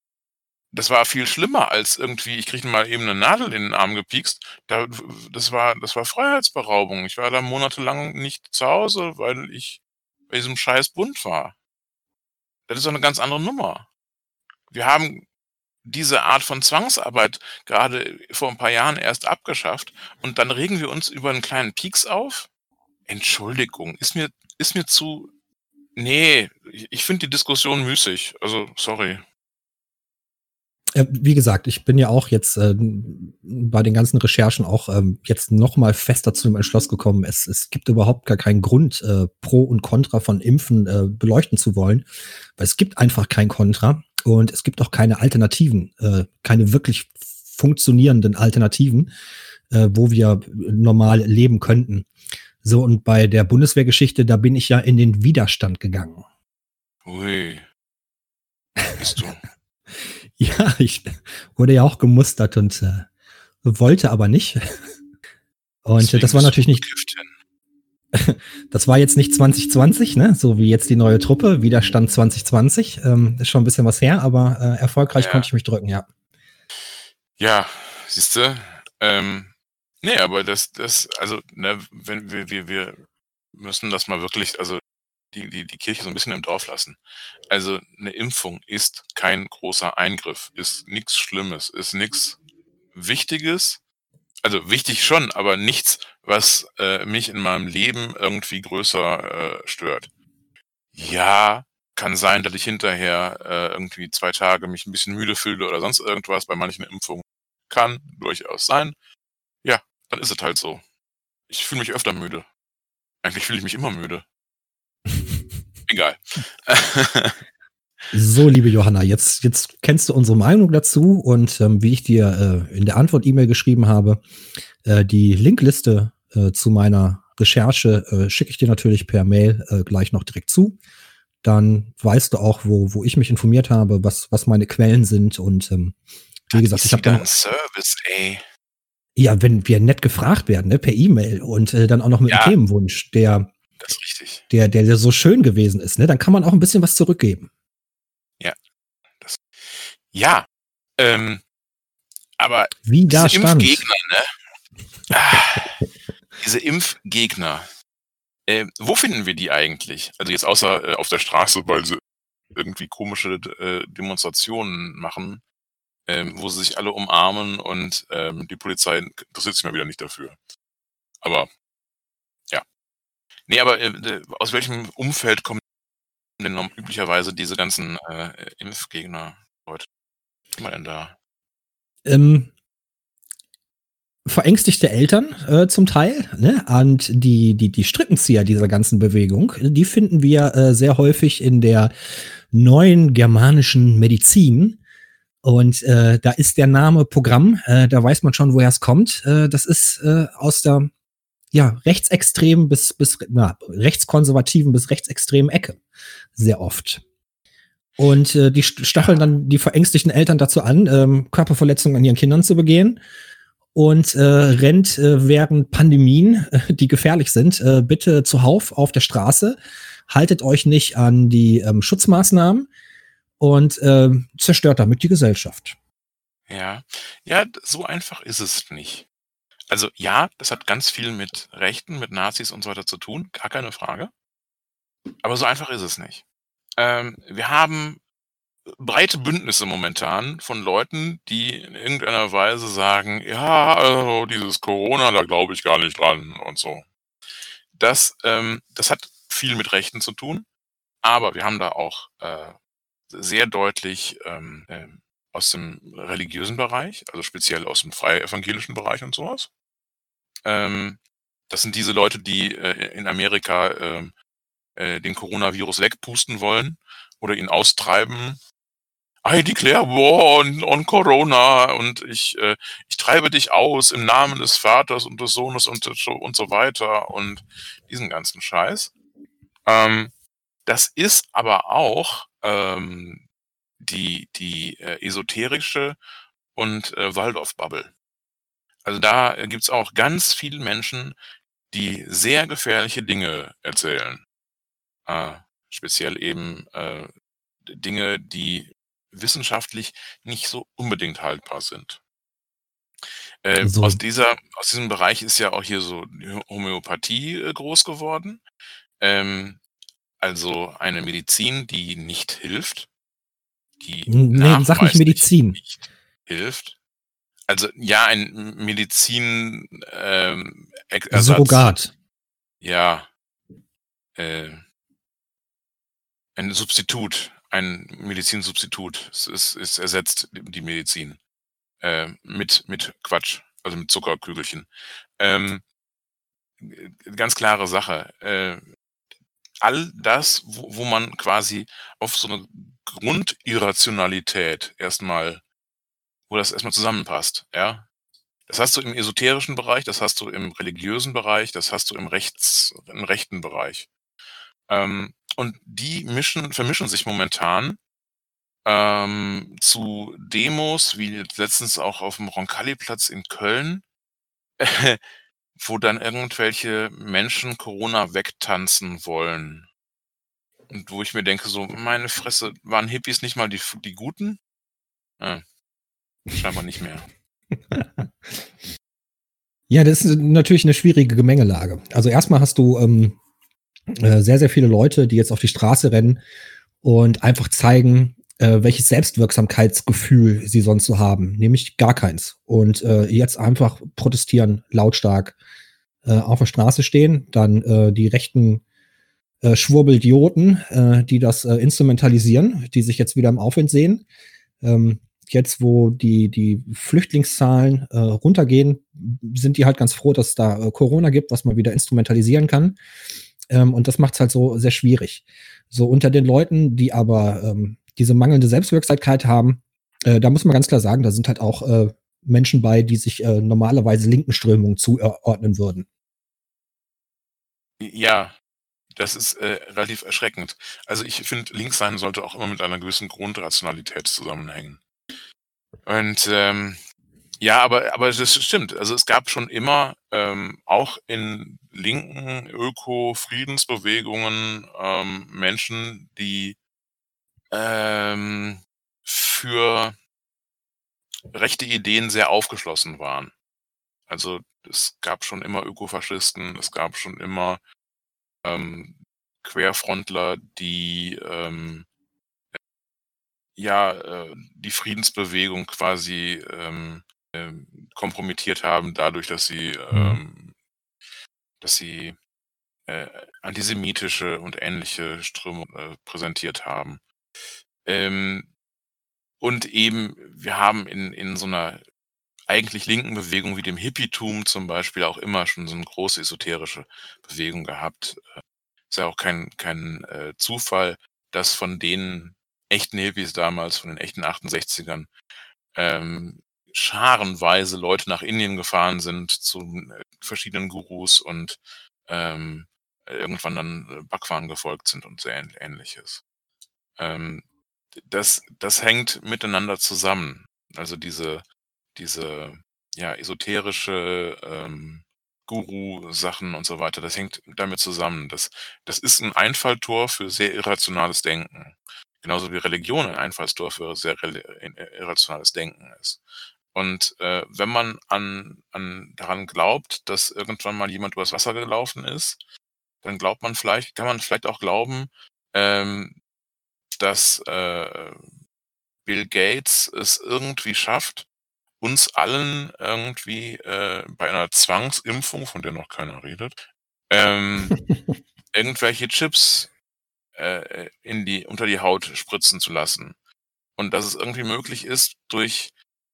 Das war viel schlimmer als irgendwie, ich kriege mal eben eine Nadel in den Arm gepiekst. Da, das war, das war Freiheitsberaubung. Ich war da monatelang nicht zu Hause, weil ich bei diesem scheiß Bund war. Das ist doch eine ganz andere Nummer. Wir haben diese Art von Zwangsarbeit gerade vor ein paar Jahren erst abgeschafft und dann regen wir uns über einen kleinen Pieks auf? Entschuldigung, ist mir, ist mir zu. Nee, ich, ich finde die Diskussion müßig. Also, sorry.
Äh, wie gesagt, ich bin ja auch jetzt äh, bei den ganzen Recherchen auch ähm, jetzt noch mal fester zu dem Entschluss gekommen. Es, es gibt überhaupt gar keinen Grund, äh, Pro und Contra von Impfen äh, beleuchten zu wollen, weil es gibt einfach kein Contra und es gibt auch keine Alternativen, äh, keine wirklich funktionierenden Alternativen, äh, wo wir normal leben könnten. So, und bei der Bundeswehrgeschichte, da bin ich ja in den Widerstand gegangen.
Ui. Bist du.
Ja, ich wurde ja auch gemustert und äh, wollte aber nicht. Und
Deswegen
das war natürlich nicht, das war jetzt nicht 2020, ne? So wie jetzt die neue Truppe, Widerstand 2020. Ähm, ist schon ein bisschen was her, aber äh, erfolgreich
Ja.
konnte ich mich drücken, ja.
Ja, siehst du? Ähm, nee, aber das, das, also, ne, wenn wir, wir, wir müssen das mal wirklich, also die, die, die Kirche so ein bisschen im Dorf lassen. Also eine Impfung ist kein großer Eingriff, ist nichts Schlimmes, ist nichts Wichtiges. Also wichtig schon, aber nichts, was äh, mich in meinem Leben irgendwie größer äh, stört. Ja, kann sein, dass ich hinterher äh, irgendwie zwei Tage mich ein bisschen müde fühle oder sonst irgendwas bei manchen Impfungen. Kann durchaus sein. Ja, dann ist es halt so. Ich fühle mich öfter müde. Eigentlich fühle ich mich immer müde. Egal.
So, liebe Johanna, jetzt, jetzt kennst du unsere Meinung dazu und ähm, wie ich dir äh, in der Antwort-E-Mail geschrieben habe, äh, die Linkliste äh, zu meiner Recherche äh, schicke ich dir natürlich per Mail äh, gleich noch direkt zu. Dann weißt du auch, wo, wo ich mich informiert habe, was, was meine Quellen sind und ähm, wie gesagt,
Das
ich habe dann
Service, ey.
ja, wenn wir nett gefragt werden, ne, per E-Mail und äh, dann auch noch mit
Ja.
einem Themenwunsch, der,
Das ist richtig.
der, der, der so schön gewesen ist, ne, dann kann man auch ein bisschen was zurückgeben.
Ja. Ähm, aber
Wie da
diese
stand.
Impfgegner, ne? Ah, diese Impfgegner. Äh, wo finden wir die eigentlich? Also jetzt außer äh, auf der Straße, weil sie irgendwie komische äh, Demonstrationen machen, ähm, wo sie sich alle umarmen und ähm, die Polizei interessiert sich mal wieder nicht dafür. Aber ja. Nee, aber äh, aus welchem Umfeld kommen denn üblicherweise diese ganzen, äh, Impfgegner Leute? Was man denn da?
Ähm verängstigte Eltern äh, zum Teil, ne? Und die, die, die Strippenzieher dieser ganzen Bewegung, die finden wir äh, sehr häufig in der neuen germanischen Medizin. Und äh, da ist der Name Programm, äh, da weiß man schon, woher es kommt. Äh, das ist äh, aus der ja, rechtsextremen bis, bis na, rechtskonservativen bis rechtsextremen Ecke. Sehr oft. Und äh, die stacheln dann die verängstigten Eltern dazu an, ähm, Körperverletzungen an ihren Kindern zu begehen und äh, rennt äh, während Pandemien, äh, die gefährlich sind, äh, bitte zuhauf auf der Straße. Haltet euch nicht an die ähm, Schutzmaßnahmen und äh, zerstört damit die Gesellschaft.
Ja, ja, so einfach ist es nicht. Also ja, das hat ganz viel mit Rechten, mit Nazis und so weiter zu tun, gar keine Frage. Aber so einfach ist es nicht. Ähm, wir haben breite Bündnisse momentan von Leuten, die in irgendeiner Weise sagen, ja, also dieses Corona, da glaube ich gar nicht dran und so. Das, ähm, das hat viel mit Rechten zu tun, aber wir haben da auch äh, sehr deutlich ähm, äh, aus dem religiösen Bereich, also speziell aus dem freie evangelischen Bereich und sowas. Ähm, das sind diese Leute, die äh, in Amerika äh, äh, den Coronavirus wegpusten wollen oder ihn austreiben I declare war on, on Corona und ich, äh, ich treibe dich aus im Namen des Vaters und des Sohnes und, und so weiter und diesen ganzen Scheiß. Ähm, das ist aber auch ähm, die, die äh, esoterische und äh, Waldorf-Bubble. Also da gibt's auch ganz viele Menschen, die sehr gefährliche Dinge erzählen. Äh, speziell eben äh, Dinge, die wissenschaftlich nicht so unbedingt haltbar sind. Äh,
So.
aus dieser aus diesem Bereich ist ja auch hier so die Homöopathie, äh, groß geworden. Ähm, also eine Medizin, die nicht hilft, die
Nee, sag nicht
nachweislich
Medizin.
nicht hilft. Also ja, ein Medizin, ähm, Ersatz.
Surrogat.
Ja. Äh ein Substitut, ein Medizinsubstitut. Es es es ersetzt die Medizin, äh, mit mit Quatsch, also mit Zuckerkügelchen. Ähm, ganz klare Sache. Äh, all das, wo wo man quasi auf so 'ne Grundirrationalität erst mal wo das erst mal zusammenpasst, ja? Das hast du im esoterischen Bereich, das hast du im religiösen Bereich, das hast du im rechts im rechten Bereich. Ähm, und die mischen vermischen sich momentan, ähm, zu Demos, wie letztens auch auf'm Roncalli-Platz in Köln, wo dann irgendwelche Menschen Corona wegtanzen wollen. Und wo ich mir denke so: „Meine Fresse, waren Hippies nicht mal die die Guten?“ Äh, scheinbar nicht mehr.
Ja, das ist natürlich 'ne schwierige Gemengelage. Also, erst mal hast du, ähm, äh, sehr, sehr viele Leute, die jetzt auf die Straße rennen und einfach zeigen, äh, welches Selbstwirksamkeitsgefühl sie sonst so haben, nämlich gar keins. Und, äh, jetzt einfach protestieren, lautstark, äh, auf der Straße stehen, dann, äh, die rechten, äh, Schwurbelidioten, äh, die das, instrumentalisieren, die sich jetzt wieder im Aufwind sehen. Ähm, jetzt, wo die die Flüchtlingszahlen, äh, runtergehen, sind die halt ganz froh, dass da, äh, Corona gibt, was man wieder instrumentalisieren kann. Ähm, und das macht's halt so sehr schwierig. So unter den Leuten, die aber, ähm, diese mangelnde Selbstwirksamkeit haben, äh, da muss man ganz klar sagen, da sind halt auch, äh, Menschen bei, die sich, äh, normalerweise linken Strömungen zuordnen würden.
Ja, das ist, äh, relativ erschreckend. Also, ich finde, links sein sollte auch immer mit einer gewissen Grundrationalität zusammenhängen. Und, ähm, ja, aber aber das stimmt. Also, es gab schon immer, ähm, auch in linken Öko-Friedensbewegungen, ähm, Menschen, die, ähm, für rechte Ideen sehr aufgeschlossen waren. Also, es gab schon immer Ökofaschisten, es gab schon immer, ähm, Querfrontler, die, ähm, ja, äh, die Friedensbewegung quasi, ähm, ähm, kompromittiert haben dadurch, dass sie,
Mhm.
ähm dass sie, äh, antisemitische und ähnliche Strömungen äh, präsentiert haben. Ähm, und eben, wir haben in, in so einer eigentlich linken Bewegung wie dem Hippietum zum Beispiel auch immer schon so eine große esoterische Bewegung gehabt. Äh, ist ja auch kein, kein äh, Zufall, dass von den echten Hippies damals, von den echten 68ern, ähm, scharenweise Leute nach Indien gefahren sind zu äh, verschiedenen Gurus und ähm, irgendwann dann äh, Bhagwan gefolgt sind und sehr ähnliches. Ähm, das, das hängt miteinander zusammen. Also diese, diese ja, esoterische ähm, Guru-Sachen und so weiter, das hängt damit zusammen. Das, das ist ein Einfalltor für sehr irrationales Denken. Genauso wie Religion ein Einfallstor für sehr irrationales Denken ist. Und äh, wenn man an, an daran glaubt, dass irgendwann mal jemand übers Wasser gelaufen ist, dann glaubt man vielleicht, kann man vielleicht auch glauben, ähm, dass äh, Bill Gates es irgendwie schafft, uns allen irgendwie äh, bei einer Zwangsimpfung, von der noch keiner redet, ähm, irgendwelche Chips äh, in die, unter die Haut spritzen zu lassen. Und dass es irgendwie möglich ist, durch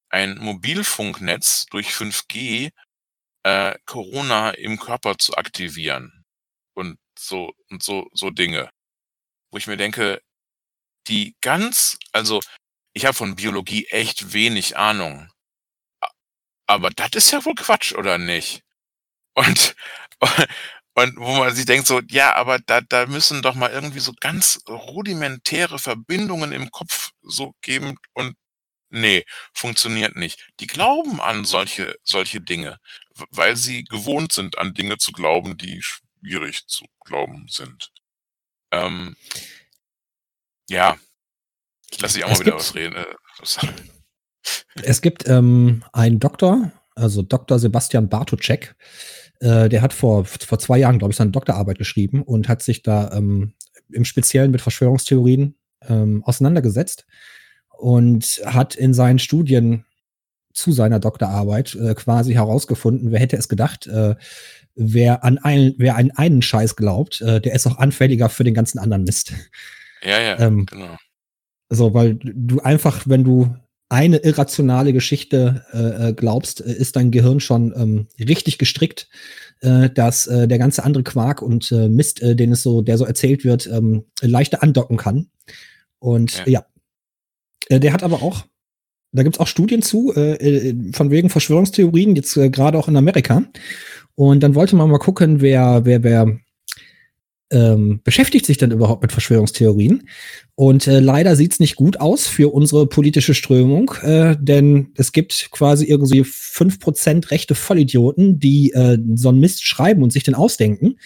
ein Mobilfunknetz, durch 5G, äh, Corona im Körper zu aktivieren. Und so, und so, so Dinge. Wo ich mir denke, die ganz, also ich habe von Biologie echt wenig Ahnung. Aber das ist ja wohl Quatsch, oder nicht? Und, und wo man sich denkt so, ja, aber da, da müssen doch mal irgendwie so ganz rudimentäre Verbindungen im Kopf so geben und nee, funktioniert nicht. Die glauben an solche, solche Dinge, weil sie gewohnt sind, an Dinge zu glauben, die schwierig zu glauben sind. Ähm, ja, ich lasse dich auch es mal wieder was reden. Äh,
es gibt ähm, einen Doktor, also Dr. Sebastian Bartoczek, äh, der hat vor, vor zwei Jahren, glaube ich, seine Doktorarbeit geschrieben und hat sich da ähm, im Speziellen mit Verschwörungstheorien ähm, auseinandergesetzt und hat in seinen Studien zu seiner Doktorarbeit äh, quasi herausgefunden, wer hätte es gedacht, äh, wer an einen, wer an einen Scheiß glaubt, äh, der ist auch anfälliger für den ganzen anderen Mist.
Ja, ja, ähm, genau.
So, weil du einfach, wenn du eine irrationale Geschichte äh, äh, glaubst, äh, ist dein Gehirn schon ähm, richtig gestrickt, äh, dass äh, der ganze andere Quark und äh, Mist, äh, den es so, der so erzählt wird, ähm, leichter andocken kann. Und ja, ja. Äh, der hat aber auch, da gibt's auch Studien zu, äh, äh von wegen Verschwörungstheorien, jetzt äh, gerade auch in Amerika. Und dann wollte man mal gucken, wer, wer, wer ähm, beschäftigt sich denn überhaupt mit Verschwörungstheorien? Und äh, leider sieht's nicht gut aus für unsere politische Strömung, äh, denn es gibt quasi irgendwie fünf Prozent rechte Vollidioten, die äh, so einen Mist schreiben und sich den ausdenken.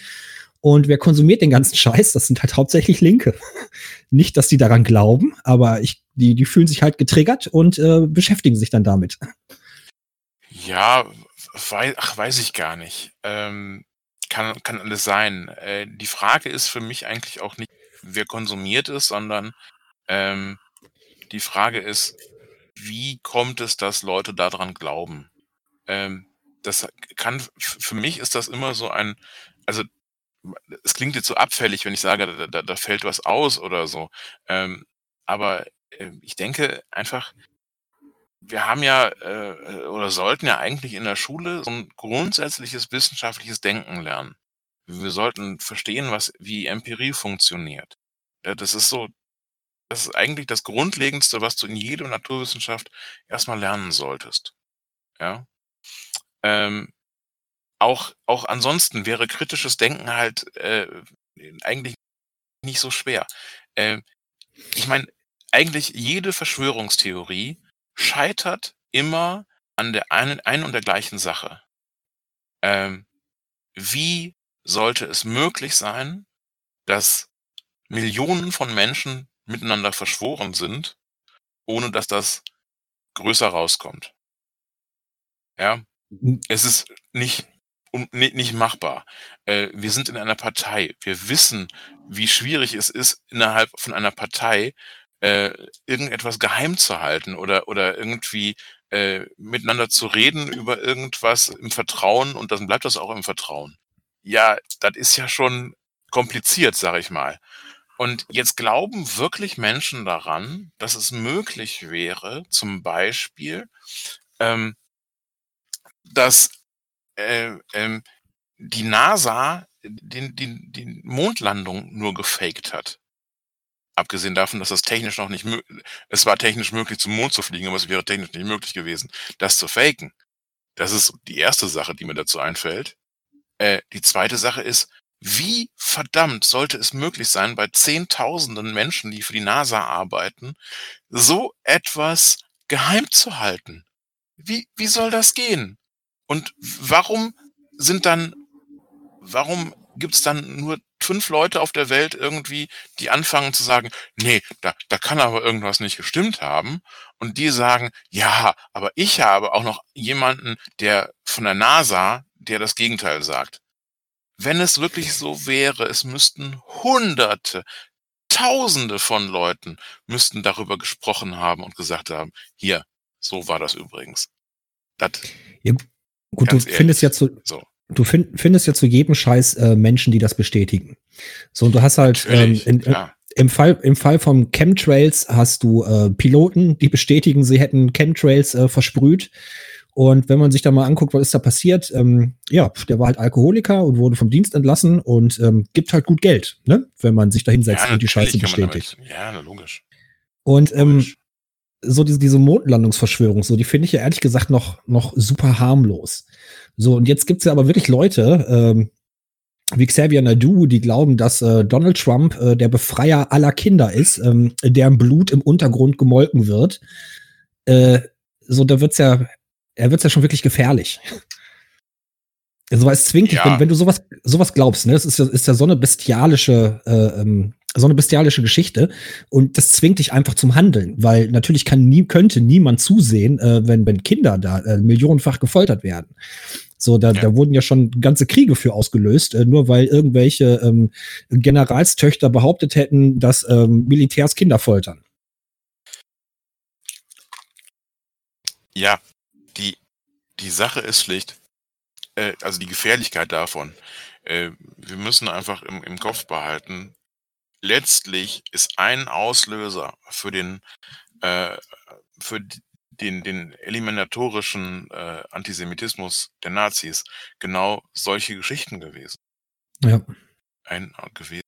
Und wer konsumiert den ganzen Scheiß? Das sind halt hauptsächlich Linke. nicht, dass die daran glauben, aber ich, die, die fühlen sich halt getriggert und äh, beschäftigen sich dann damit.
Ja, weiß, ach, weiß ich gar nicht. Ähm, kann, kann alles sein. Äh, die Frage ist für mich eigentlich auch nicht, wer konsumiert es, sondern ähm, die Frage ist, wie kommt es, dass Leute daran glauben? Ähm, das kann, für mich ist das immer so ein, also es klingt jetzt so abfällig, wenn ich sage, da, da, da fällt was aus oder so. Ähm, aber äh, ich denke einfach, wir haben ja äh, oder sollten ja eigentlich in der Schule so ein grundsätzliches wissenschaftliches Denken lernen. Wir sollten verstehen, was wie Empirie funktioniert. Ja, das ist so das ist eigentlich das Grundlegendste, was du in jeder Naturwissenschaft erstmal lernen solltest. Ja? Ähm, auch auch ansonsten wäre kritisches Denken halt, äh, eigentlich nicht so schwer. Ähm, ich meine, eigentlich jede Verschwörungstheorie scheitert immer an der einen, einen und der gleichen Sache. Ähm, wie sollte es möglich sein, dass Millionen von Menschen miteinander verschworen sind, ohne dass das größer rauskommt? Ja, hm. es ist nicht nicht machbar. Äh, wir sind in einer Partei. Wir wissen, wie schwierig es ist, innerhalb von einer Partei äh, irgendetwas geheim zu halten oder, oder irgendwie äh, miteinander zu reden über irgendwas im Vertrauen und dann bleibt das auch im Vertrauen. ja, das ist ja schon kompliziert, sag ich mal. Und jetzt glauben wirklich Menschen daran, dass es möglich wäre, zum Beispiel, ähm, dass äh, ähm, die NASA den, den, die Mondlandung nur gefaked hat. Abgesehen davon, dass das technisch noch nicht möglich, es war technisch möglich, zum Mond zu fliegen, aber es wäre technisch nicht möglich gewesen, das zu faken. Das ist die erste Sache, die mir dazu einfällt. Äh, die zweite Sache ist, wie verdammt sollte es möglich sein, bei Zehntausenden Menschen, die für die NASA arbeiten, so etwas geheim zu halten? Wie, wie soll das gehen? Und warum sind dann, warum gibt es dann nur fünf Leute auf der Welt irgendwie, die anfangen zu sagen, nee, da, da kann aber irgendwas nicht gestimmt haben. Und die sagen, ja, aber ich habe auch noch jemanden, der von der NASA, der das Gegenteil sagt. Wenn es wirklich so wäre, es müssten Hunderte, Tausende von Leuten müssten darüber gesprochen haben und gesagt haben, hier, so war das übrigens.
Das, ja, gut, du ehrlich, findest ja zu, so. Du find, findest ja zu jedem Scheiß äh, Menschen, die das bestätigen. So, und du hast halt ähm, in, ja. im Fall im Fall von Chemtrails hast du äh, Piloten, die bestätigen, sie hätten Chemtrails äh, versprüht. Und wenn man sich da mal anguckt, was ist da passiert, ähm, ja, der war halt Alkoholiker und wurde vom Dienst entlassen und ähm, gibt halt gut Geld, ne? wenn man sich da hinsetzt ja, und die Scheiße bestätigt.
ja, logisch.
Und ähm, logisch. so diese, diese Mondlandungsverschwörung, so, die finde ich ja ehrlich gesagt noch, noch super harmlos. So, und jetzt gibt's ja aber wirklich Leute, ähm, wie Xavier Nadu, die glauben, dass äh, Donald Trump äh, der Befreier aller Kinder ist, ähm, deren Blut im Untergrund gemolken wird. Äh, so, da wird's ja er wird's ja schon wirklich gefährlich. Also, es zwingt ja. dich, wenn, wenn, du sowas, sowas glaubst, ne, das ist ja, ist ja so eine bestialische, äh, ähm, so eine bestialische Geschichte und das zwingt dich einfach zum Handeln, weil natürlich kann nie, könnte niemand zusehen, äh, wenn, wenn Kinder da äh, millionenfach gefoltert werden. So, da, ja. da wurden ja schon ganze Kriege für ausgelöst, äh, nur weil irgendwelche ähm, Generalstöchter behauptet hätten, dass ähm, Militärs Kinder foltern.
Ja, die, die Sache ist schlicht, äh, also die Gefährlichkeit davon. Äh, wir müssen einfach im, im Kopf behalten, letztlich ist ein Auslöser für den, äh, für den, den eliminatorischen äh, Antisemitismus der Nazis genau solche Geschichten gewesen.
Ja.
Ein äh, gewesen.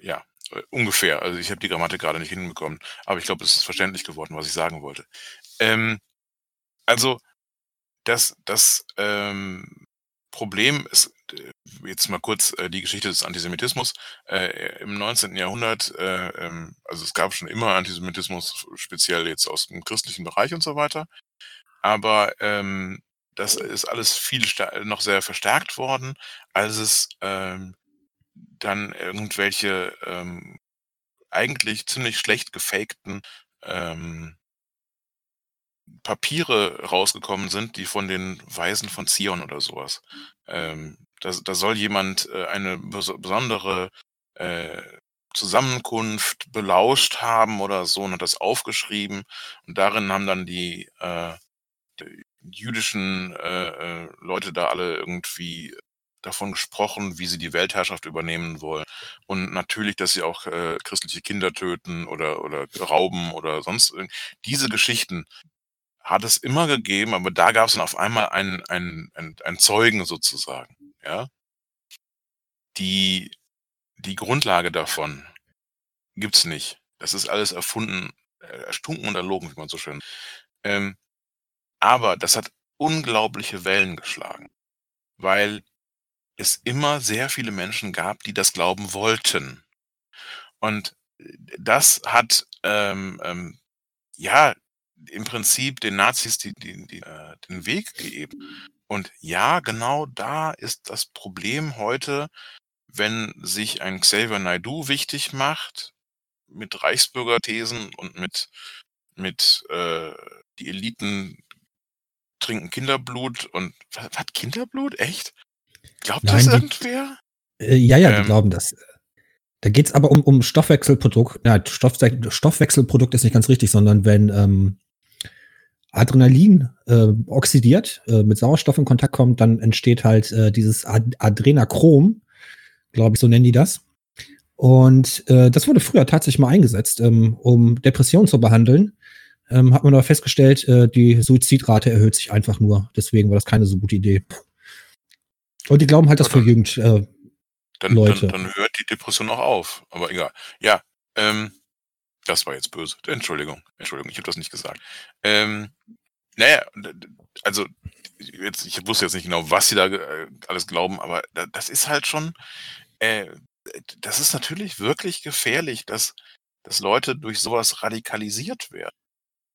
Ja, äh, ungefähr. Also ich habe die Grammatik gerade nicht hinbekommen, aber ich glaube, es ist verständlich geworden, was ich sagen wollte. Ähm, also das, das ähm, Problem ist, jetzt mal kurz äh, die Geschichte des Antisemitismus. Äh, Im 19. Jahrhundert, äh, ähm, also es gab schon immer Antisemitismus, speziell jetzt aus dem christlichen Bereich und so weiter. Aber ähm, das ist alles viel noch sehr verstärkt worden, als es ähm, dann irgendwelche ähm, eigentlich ziemlich schlecht gefakten ähm, Papiere rausgekommen sind, die von den Weisen von Zion oder sowas. Ähm, da, da soll jemand äh, eine bes besondere äh, Zusammenkunft belauscht haben oder so und hat das aufgeschrieben. Und darin haben dann die, äh, die jüdischen äh, äh Leute da alle irgendwie davon gesprochen, wie sie die Weltherrschaft übernehmen wollen. Und natürlich, dass sie auch äh, christliche Kinder töten oder, oder rauben oder sonst. Diese Geschichten, hat es immer gegeben, aber da gab es dann auf einmal einen, einen, einen, einen Zeugen sozusagen, ja. Die, die Grundlage davon gibt's nicht. Das ist alles erfunden, äh, erstunken und erlogen, wie man so schön. Ähm, aber das hat unglaubliche Wellen geschlagen, weil es immer sehr viele Menschen gab, die das glauben wollten. Und äh, das hat ähm, ähm, ja im Prinzip den Nazis die, die, die, äh, den Weg gegeben. Und ja, genau da ist das Problem heute, wenn sich ein Xavier Naidu wichtig macht mit Reichsbürgerthesen und mit, mit äh, die Eliten trinken Kinderblut und was, was Kinderblut? Echt? Glaubt Nein, das die, irgendwer?
Äh, ja, ja, ähm, die glauben das. Da geht es aber um, um Stoffwechselprodukt. Ja, Stoff, Stoffwechselprodukt ist nicht ganz richtig, sondern wenn ähm, Adrenalin äh, oxidiert, äh, mit Sauerstoff in Kontakt kommt, dann entsteht halt äh, dieses Ad Adrenachrom, glaube ich, so nennen die das. Und äh, das wurde früher tatsächlich mal eingesetzt, ähm, um Depressionen zu behandeln. Ähm, hat man aber festgestellt, äh, die Suizidrate erhöht sich einfach nur. Deswegen war das keine so gute Idee. Und die glauben halt, dass für Jugend äh,
Dann,
Leute.
dann, dann hört die Depression auch auf. Aber egal. Ja, ähm, das war jetzt böse. Entschuldigung, Entschuldigung, ich habe das nicht gesagt. Ähm, naja, also jetzt, ich wusste jetzt nicht genau, was sie da äh, alles glauben, aber da- das ist halt schon, äh, das ist natürlich wirklich gefährlich, dass, dass Leute durch sowas radikalisiert werden.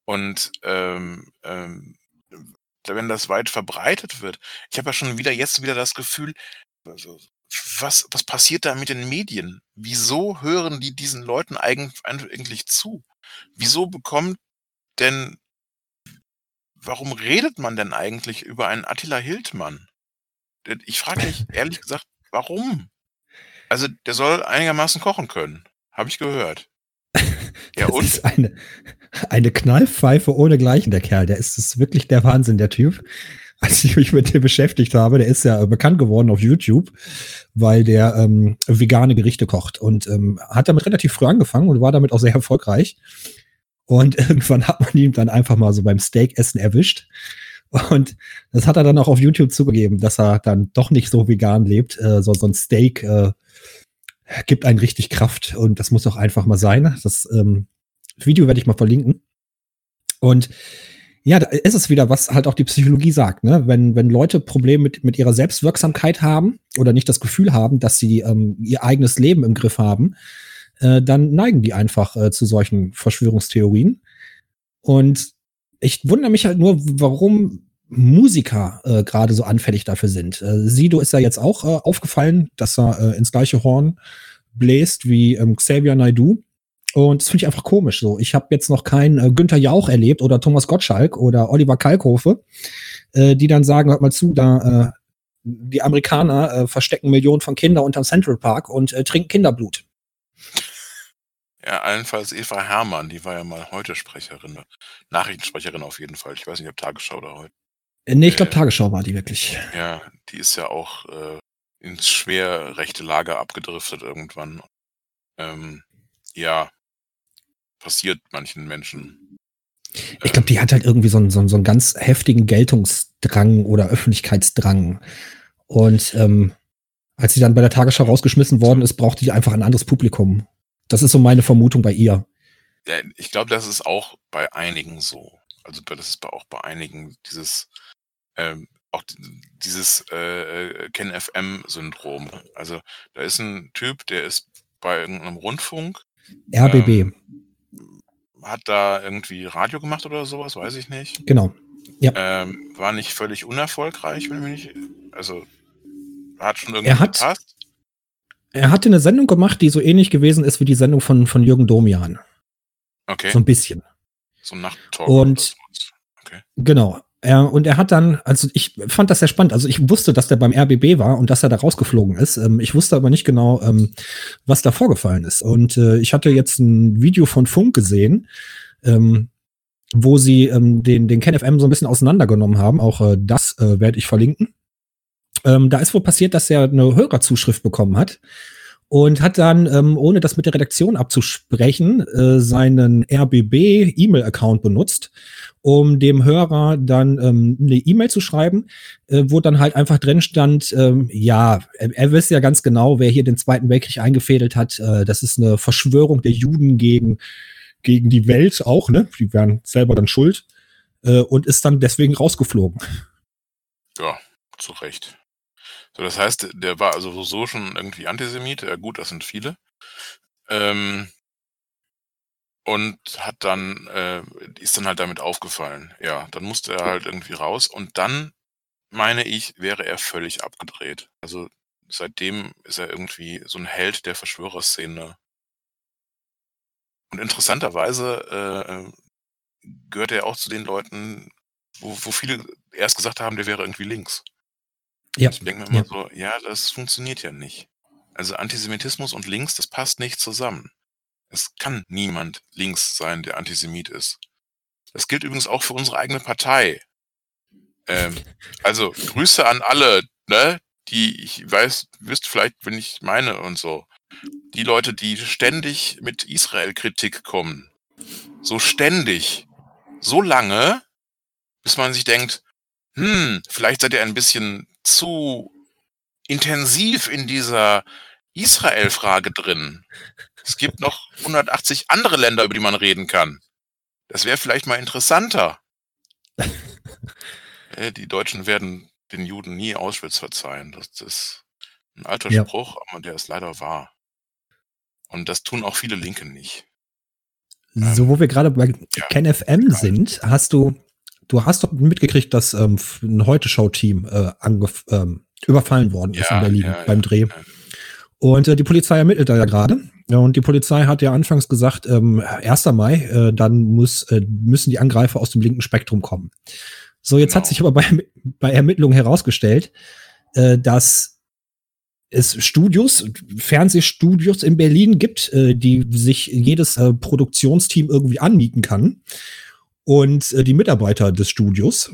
Und ähm, ähm, wenn das weit verbreitet wird, ich habe ja schon wieder jetzt wieder das Gefühl, also, was, was passiert da mit den Medien? Wieso hören die diesen Leuten eigen- eigentlich zu? Wieso bekommt denn, warum redet man denn eigentlich über einen Attila Hildmann? Ich frage mich ehrlich gesagt, warum? Also der soll einigermaßen kochen können, habe ich gehört. Ja
das
und?
ist eine, eine Knallpfeife ohne Gleichen, der Kerl. Der ist das ist wirklich der Wahnsinn, der Typ. Als ich mich mit dem beschäftigt habe, der ist ja bekannt geworden auf YouTube, weil der ähm, vegane Gerichte kocht und ähm, hat damit relativ früh angefangen und war damit auch sehr erfolgreich. Und irgendwann hat man ihn dann einfach mal so beim Steakessen erwischt. Und das hat er dann auch auf YouTube zugegeben, dass er dann doch nicht so vegan lebt. Äh, so, so ein Steak äh, gibt einen richtig Kraft und das muss auch einfach mal sein. Das ähm, Video werde ich mal verlinken. Und ja, da ist es wieder, was halt auch die Psychologie sagt, ne? Wenn, wenn Leute Probleme mit, mit ihrer Selbstwirksamkeit haben oder nicht das Gefühl haben, dass sie ähm, ihr eigenes Leben im Griff haben, äh, dann neigen die einfach äh, zu solchen Verschwörungstheorien. Und ich wundere mich halt nur, warum Musiker äh, gerade so anfällig dafür sind. Äh, Sido ist ja jetzt auch äh, aufgefallen, dass er äh, ins gleiche Horn bläst wie ähm, Xavier Naidoo. Und das finde ich einfach komisch. So, ich habe jetzt noch keinen äh, Günther Jauch erlebt oder Thomas Gottschalk oder Oliver Kalkofe, äh, die dann sagen, hört mal zu, da äh, die Amerikaner äh, verstecken Millionen von Kindern unterm Central Park und äh, trinken Kinderblut.
Ja, allenfalls Eva Hermann, die war ja mal heute Sprecherin, Nachrichtensprecherin auf jeden Fall. Ich weiß nicht, ob Tagesschau oder heute.
Äh, nee, ich glaube. Tagesschau war die wirklich.
Ja, die ist ja auch ins schwer rechte Lager abgedriftet irgendwann. Ähm, ja, passiert manchen Menschen.
Ich glaube, die hat halt irgendwie so einen, so, einen, so einen ganz heftigen Geltungsdrang oder Öffentlichkeitsdrang. Und ähm, als sie dann bei der Tagesschau rausgeschmissen worden ist, brauchte die einfach ein anderes Publikum. Das ist so meine Vermutung bei ihr.
Ja, ich glaube, das ist auch bei einigen so. Also das ist auch bei einigen dieses ähm, auch di- dieses äh, Ken FM Syndrom. Also da ist ein Typ, der ist bei irgendeinem Rundfunk,
RBB,
Ähm, hat da irgendwie Radio gemacht oder sowas, weiß ich nicht.
genau.
Ähm, war nicht völlig unerfolgreich, wenn ich mich nicht. Also hat schon irgendwie
Er hat-
gepasst.
Er hatte eine Sendung gemacht, die so ähnlich gewesen ist wie die Sendung von, von Jürgen Domian.
Okay.
So ein bisschen.
So ein Nachttalk.
Und-.
Okay.
Genau. Er, und er hat dann, also ich fand das sehr spannend. Also ich wusste, dass der beim RBB war und dass er da rausgeflogen ist. Ähm, ich wusste aber nicht genau, ähm, was da vorgefallen ist. Und äh, ich hatte jetzt ein Video von Funk gesehen, ähm, wo sie ähm, den, den KenFM so ein bisschen auseinandergenommen haben. Auch äh, das äh, werde ich verlinken. Ähm, da ist wohl passiert, dass er eine Hörerzuschrift bekommen hat und hat dann, ähm, ohne das mit der Redaktion abzusprechen, äh, seinen RBB-E-Mail-Account benutzt, um dem Hörer dann ähm, eine E-Mail zu schreiben, äh, wo dann halt einfach drin stand, ähm, ja, er, er weiß ja ganz genau, wer hier den Zweiten Weltkrieg eingefädelt hat. Äh, das ist eine Verschwörung der Juden gegen, gegen die Welt auch, ne? Die wären selber dann schuld äh, und ist dann deswegen rausgeflogen.
Ja, zu Recht. So, das heißt, der war also so schon irgendwie Antisemit. Ja, gut, das sind viele. Ähm, und hat dann, äh, ist dann halt damit aufgefallen. Ja, dann musste er halt irgendwie raus. Und dann, meine ich, wäre er völlig abgedreht. Also seitdem ist er irgendwie so ein Held der Verschwörerszene. Und interessanterweise äh, gehört er auch zu den Leuten, wo, wo viele erst gesagt haben, der wäre irgendwie links.
Ja,
Ich denke mir immer
ja.
so, ja, das funktioniert ja nicht. Also Antisemitismus und links, das passt nicht zusammen. Es kann niemand links sein, der Antisemit ist. Das gilt übrigens auch für unsere eigene Partei. Ähm, also Grüße an alle, ne, die ich weiß, wisst vielleicht, wenn ich meine und so. Die Leute, die ständig mit Israel-Kritik kommen. So ständig. So lange, bis man sich denkt, hm, vielleicht seid ihr ein bisschen zu intensiv in dieser Israel-Frage drin. Es gibt noch 180 andere Länder, über die man reden kann. Das wäre vielleicht mal interessanter. Äh, Die Deutschen werden den Juden nie Auschwitz verzeihen. Das ist ein alter
Ja.
Spruch, aber der ist leider wahr. Und das tun auch viele Linke nicht.
So, wo wir gerade bei
ja,
KenFM sind, hast du, du hast doch mitgekriegt, dass ähm, ein Heute-Show-Team äh, ähm, überfallen worden ist
Ja,
in Berlin
ja,
beim Dreh. Und äh, die Polizei ermittelt da ja gerade. Und die Polizei hat ja anfangs gesagt, ähm, 1. Mai, äh, dann muss, äh, müssen die Angreifer aus dem linken Spektrum kommen. So, jetzt hat
Genau.
sich aber bei, bei Ermittlungen herausgestellt, äh, dass es Studios, Fernsehstudios in Berlin gibt, äh, die sich jedes äh, Produktionsteam irgendwie anmieten kann. Und äh, die Mitarbeiter des Studios,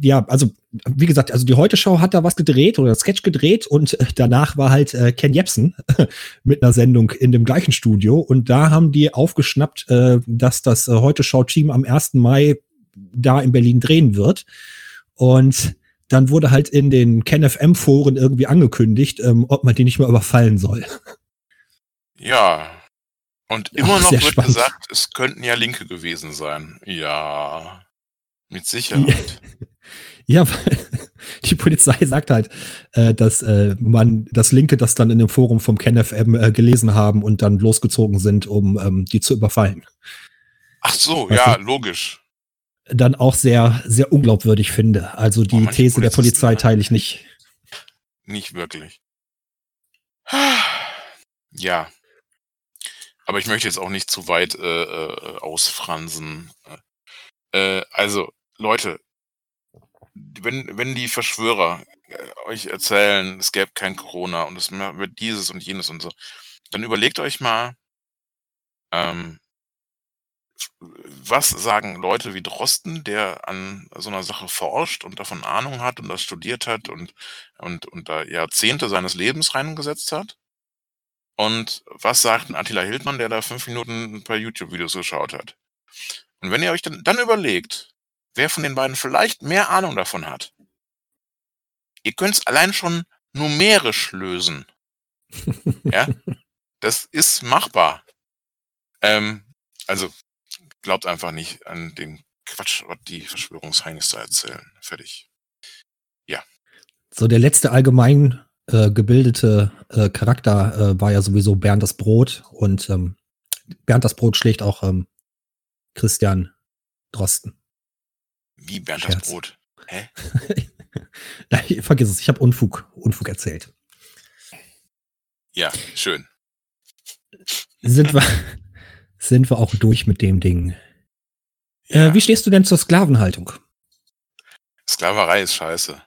ja, also wie gesagt, also die Heute-Show hat da was gedreht oder Sketch gedreht und äh, danach war halt äh, Ken Jebsen mit einer Sendung in dem gleichen Studio und da haben die aufgeschnappt, äh, dass das äh, Heute-Show-Team am 1. Mai da in Berlin drehen wird und dann wurde halt in den KenFM-Foren irgendwie angekündigt, ähm, ob man die nicht mehr überfallen soll.
Ja. Und immer
Ach,
noch wird
spannend.
gesagt, es könnten ja Linke gewesen sein. Ja. Mit Sicherheit.
Ja, weil die Polizei sagt halt, äh, dass äh, man das Linke das dann in dem Forum vom KenFM äh, gelesen haben und dann losgezogen sind, um ähm, die zu überfallen.
Ach so,
Weißt
ja, logisch.
Dann auch sehr, sehr unglaubwürdig finde. Also die
Oh,
These der Polizei teile ich nicht.
Nicht wirklich. Ja. Aber ich möchte jetzt auch nicht zu weit äh, äh, ausfransen. Äh, also, Leute, wenn, wenn die Verschwörer äh, euch erzählen, es gäbe kein Corona und es wird dieses und jenes und so, dann überlegt euch mal, ähm, was sagen Leute wie Drosten, der an so einer Sache forscht und davon Ahnung hat und das studiert hat und, und, und da Jahrzehnte seines Lebens reingesetzt hat? Und was sagt ein Attila Hildmann, der da fünf Minuten ein paar YouTube-Videos geschaut hat? Und wenn ihr euch dann, dann überlegt, wer von den beiden vielleicht mehr Ahnung davon hat, ihr könnt es allein schon numerisch lösen. ja, das ist machbar. Ähm, also glaubt einfach nicht an den Quatsch, was die Verschwörungsheinis da erzählen. Fertig.
So der letzte allgemein äh, gebildete äh, Charakter äh, war ja sowieso Bernd das Brot und ähm, Bernd das Brot schlägt auch ähm, Christian Drosten.
Wie Bernd
Scherz.
das Brot. Hä?
Nein, vergiss es, ich habe Unfug, Unfug erzählt.
Ja, schön.
Sind wir, sind wir auch durch mit dem Ding.
Ja.
Äh, wie stehst du denn zur Sklavenhaltung?
Sklaverei ist scheiße.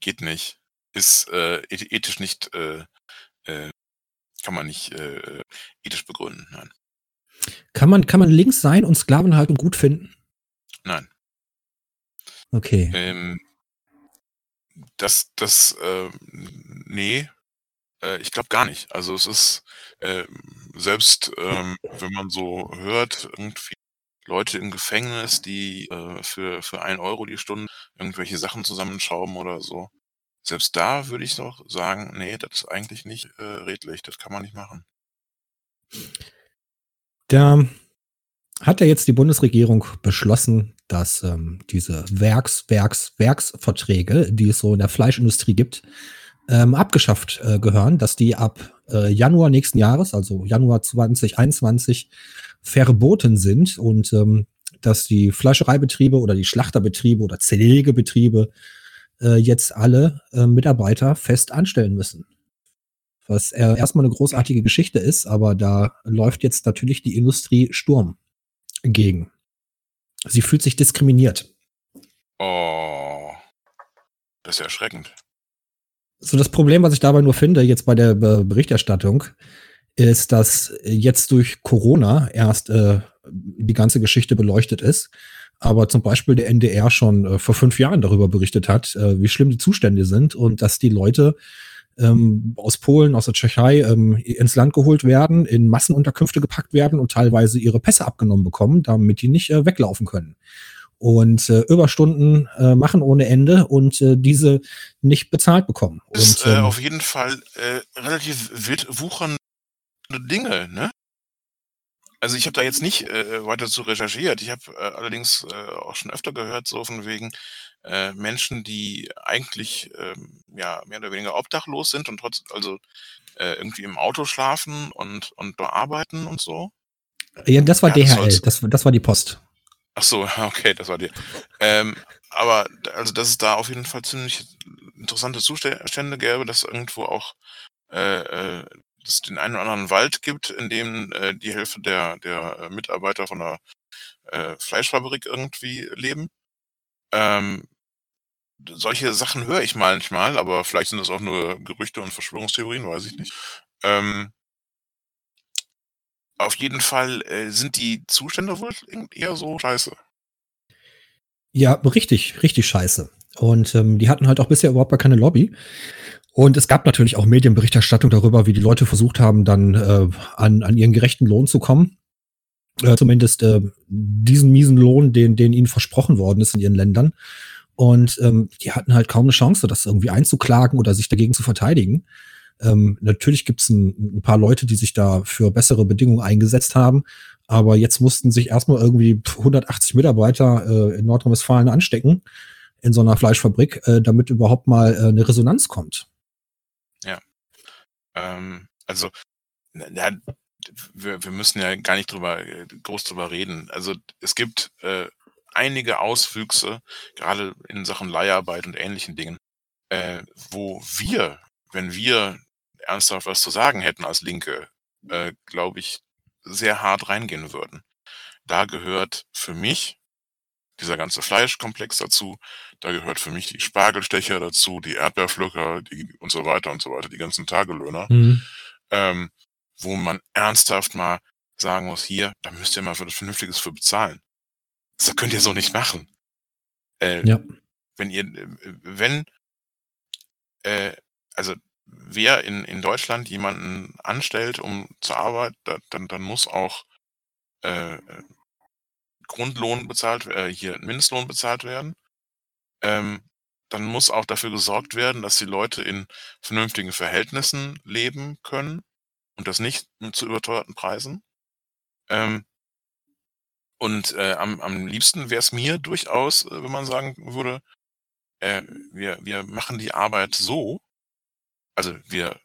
Geht nicht. Ist äh, eth- ethisch nicht, äh, äh, kann man nicht äh, ethisch begründen. Nein.
Kann man, kann man links sein und Sklavenhaltung gut finden?
Nein.
Okay.
Ähm, das, das, äh, nee, äh, ich glaube gar nicht. Also es ist äh, selbst, ähm, wenn man so hört, irgendwie Leute im Gefängnis, die äh, für, für ein Euro die Stunde irgendwelche Sachen zusammenschrauben oder so. Selbst da würde ich doch sagen, nee, das ist eigentlich nicht äh, redlich, das kann man nicht machen.
Da hat ja jetzt die Bundesregierung beschlossen, dass ähm, diese Werks, Werks, Werksverträge, die es so in der Fleischindustrie gibt, ähm, abgeschafft äh, gehören, dass die ab äh, Januar nächsten Jahres, also Januar 2021, verboten sind und ähm, dass die Fleischereibetriebe oder die Schlachterbetriebe oder Zelegebetriebe äh, jetzt alle äh, Mitarbeiter fest anstellen müssen. Was äh, erstmal eine großartige Geschichte ist, aber da läuft jetzt natürlich die Industrie Sturm gegen. Sie fühlt sich diskriminiert.
Oh, das ist ja erschreckend.
So das Problem, was ich dabei nur finde, jetzt bei der Be Berichterstattung, ist, dass jetzt durch Corona erst äh, die ganze Geschichte beleuchtet ist. Aber zum Beispiel der NDR schon äh, vor fünf Jahren darüber berichtet hat, äh, wie schlimm die Zustände sind und dass die Leute ähm, aus Polen, aus der Tschechei ähm, ins Land geholt werden, in Massenunterkünfte gepackt werden und teilweise ihre Pässe abgenommen bekommen, damit die nicht äh, weglaufen können. Und äh, Überstunden äh, machen ohne Ende und äh, diese nicht bezahlt bekommen.
Das ist
und,
äh,
ähm,
auf jeden Fall äh, relativ wild wuchernde Dinge, ne? Also ich habe da jetzt nicht äh, weiter zu recherchiert. Ich habe äh, allerdings äh, auch schon öfter gehört, so von wegen äh, Menschen, die eigentlich ähm, ja mehr oder weniger obdachlos sind und trotz also äh, irgendwie im Auto schlafen und und da arbeiten und so.
ja, das war
Ja, das
DHL,
soll's.
das, das war die Post.
Ach so, okay, das war die. Ähm, aber also dass es da auf jeden Fall ziemlich interessante Zustände gäbe, dass irgendwo auch äh, äh, es den einen oder anderen Wald gibt, in dem äh, die Hälfte der der äh, Mitarbeiter von der äh, Fleischfabrik irgendwie leben. Ähm, solche Sachen höre ich manchmal, aber vielleicht sind das auch nur Gerüchte und Verschwörungstheorien, weiß ich nicht. Ähm, auf jeden Fall äh, sind die Zustände wohl eher so scheiße.
Ja, richtig, richtig scheiße. Und ähm, die hatten halt auch bisher überhaupt gar keine Lobby. Und es gab natürlich auch Medienberichterstattung darüber, wie die Leute versucht haben, dann äh, an, an ihren gerechten Lohn zu kommen. Äh, zumindest äh, diesen miesen Lohn, den, den ihnen versprochen worden ist in ihren Ländern. Und ähm, die hatten halt kaum eine Chance, das irgendwie einzuklagen oder sich dagegen zu verteidigen. Ähm, natürlich gibt es ein, ein paar Leute, die sich da für bessere Bedingungen eingesetzt haben. Aber jetzt mussten sich erstmal irgendwie 180 Mitarbeiter äh, in Nordrhein-Westfalen anstecken in so einer Fleischfabrik, äh, damit überhaupt mal äh, eine Resonanz kommt.
Ähm, also, na, wir, wir müssen ja gar nicht drüber, äh, groß drüber reden. Also es gibt äh, einige Auswüchse, gerade in Sachen Leiharbeit und ähnlichen Dingen, äh, wo wir, wenn wir ernsthaft was zu sagen hätten als Linke, äh, glaube ich, sehr hart reingehen würden. Da gehört für mich dieser ganze Fleischkomplex dazu. Da gehört für mich die Spargelstecher dazu, die Erdbeerpflücker, die und so weiter und so weiter, die ganzen Tagelöhner, ähm, wo man ernsthaft mal sagen muss, hier, da müsst ihr mal für das Vernünftiges für bezahlen. Das könnt ihr so nicht machen. Äh,
Ja.
Wenn ihr, wenn, äh, also wer in, in Deutschland jemanden anstellt, um zur Arbeit, da, dann, dann muss auch äh, Grundlohn bezahlt, äh, hier Mindestlohn bezahlt werden. Ähm, dann muss auch dafür gesorgt werden, dass die Leute in vernünftigen Verhältnissen leben können und das nicht zu überteuerten Preisen. Ähm, und äh, am, am liebsten wäre es mir durchaus, äh, wenn man sagen würde, äh, wir, wir machen die Arbeit so, also wir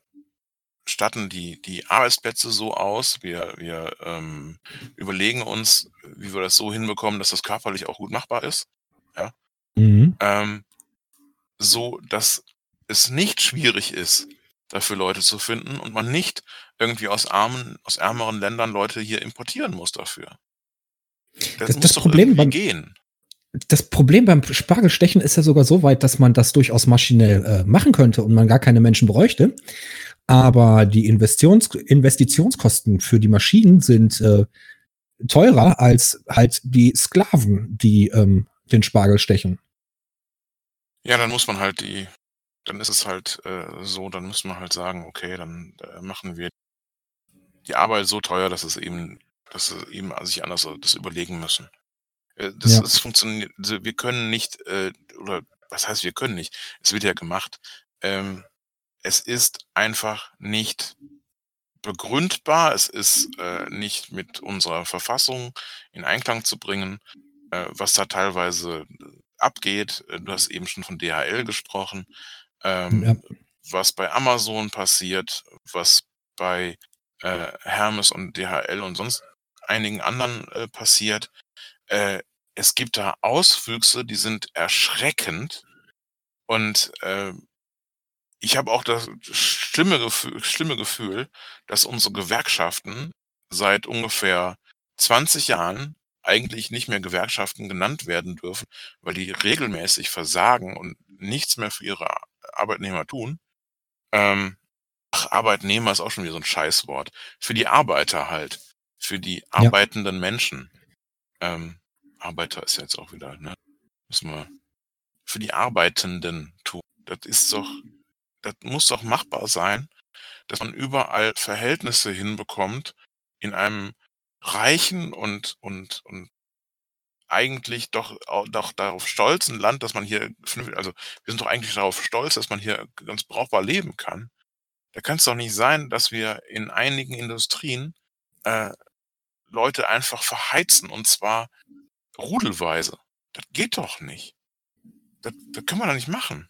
statten die, die Arbeitsplätze so aus, wir, wir ähm, überlegen uns, wie wir das so hinbekommen, dass das körperlich auch gut machbar ist.
Mhm.
Ähm, so, dass es nicht schwierig ist, dafür Leute zu finden und man nicht irgendwie aus armen, aus ärmeren Ländern Leute hier importieren muss dafür. Das,
Das-
muss
das
doch
Problem beim-
gehen.
Das Problem beim Spargelstechen ist ja sogar so weit, dass man das durchaus maschinell äh, machen könnte und man gar keine Menschen bräuchte. Aber die Investitions Investitionskosten für die Maschinen sind äh, teurer als halt die Sklaven, die ähm, den Spargel stechen.
Ja, dann muss man halt die, dann ist es halt äh, so, dann muss man halt sagen, okay, dann äh, machen wir die Arbeit so teuer, dass es eben, dass sie eben sich anders das überlegen müssen. Äh, das
Ja.
ist funktioniert, also wir können nicht, äh, oder was heißt wir können nicht? Es wird ja gemacht. Ähm, es ist einfach nicht begründbar, es ist äh, nicht mit unserer Verfassung in Einklang zu bringen, äh, was da teilweise abgeht. Äh, Du hast eben schon von DHL gesprochen. Ähm,
Ja.
Was bei Amazon passiert, was bei äh, Hermes und DHL und sonst einigen anderen äh, passiert. Äh, es gibt da Auswüchse, die sind erschreckend. Und äh, ich habe auch das schlimme Gefühl, schlimme Gefühl, dass unsere Gewerkschaften seit ungefähr 20 Jahren eigentlich nicht mehr Gewerkschaften genannt werden dürfen, weil die regelmäßig versagen und nichts mehr für ihre Arbeitnehmer tun. Ähm, ach, Arbeitnehmer ist auch schon wieder so ein Scheißwort. Für die Arbeiter halt. für die arbeitenden Menschen. Ähm, Arbeiter ist jetzt auch wieder, ne? Müssen wir für die Arbeitenden tun. Das ist doch, das muss doch machbar sein, dass man überall Verhältnisse hinbekommt in einem reichen und, und, und eigentlich doch, doch darauf stolzen Land, dass man hier, also wir sind doch eigentlich darauf stolz, dass man hier ganz brauchbar leben kann. Da kann es doch nicht sein, dass wir in einigen Industrien äh, Leute einfach verheizen und zwar rudelweise. Das geht doch nicht. Das, das können wir doch nicht machen.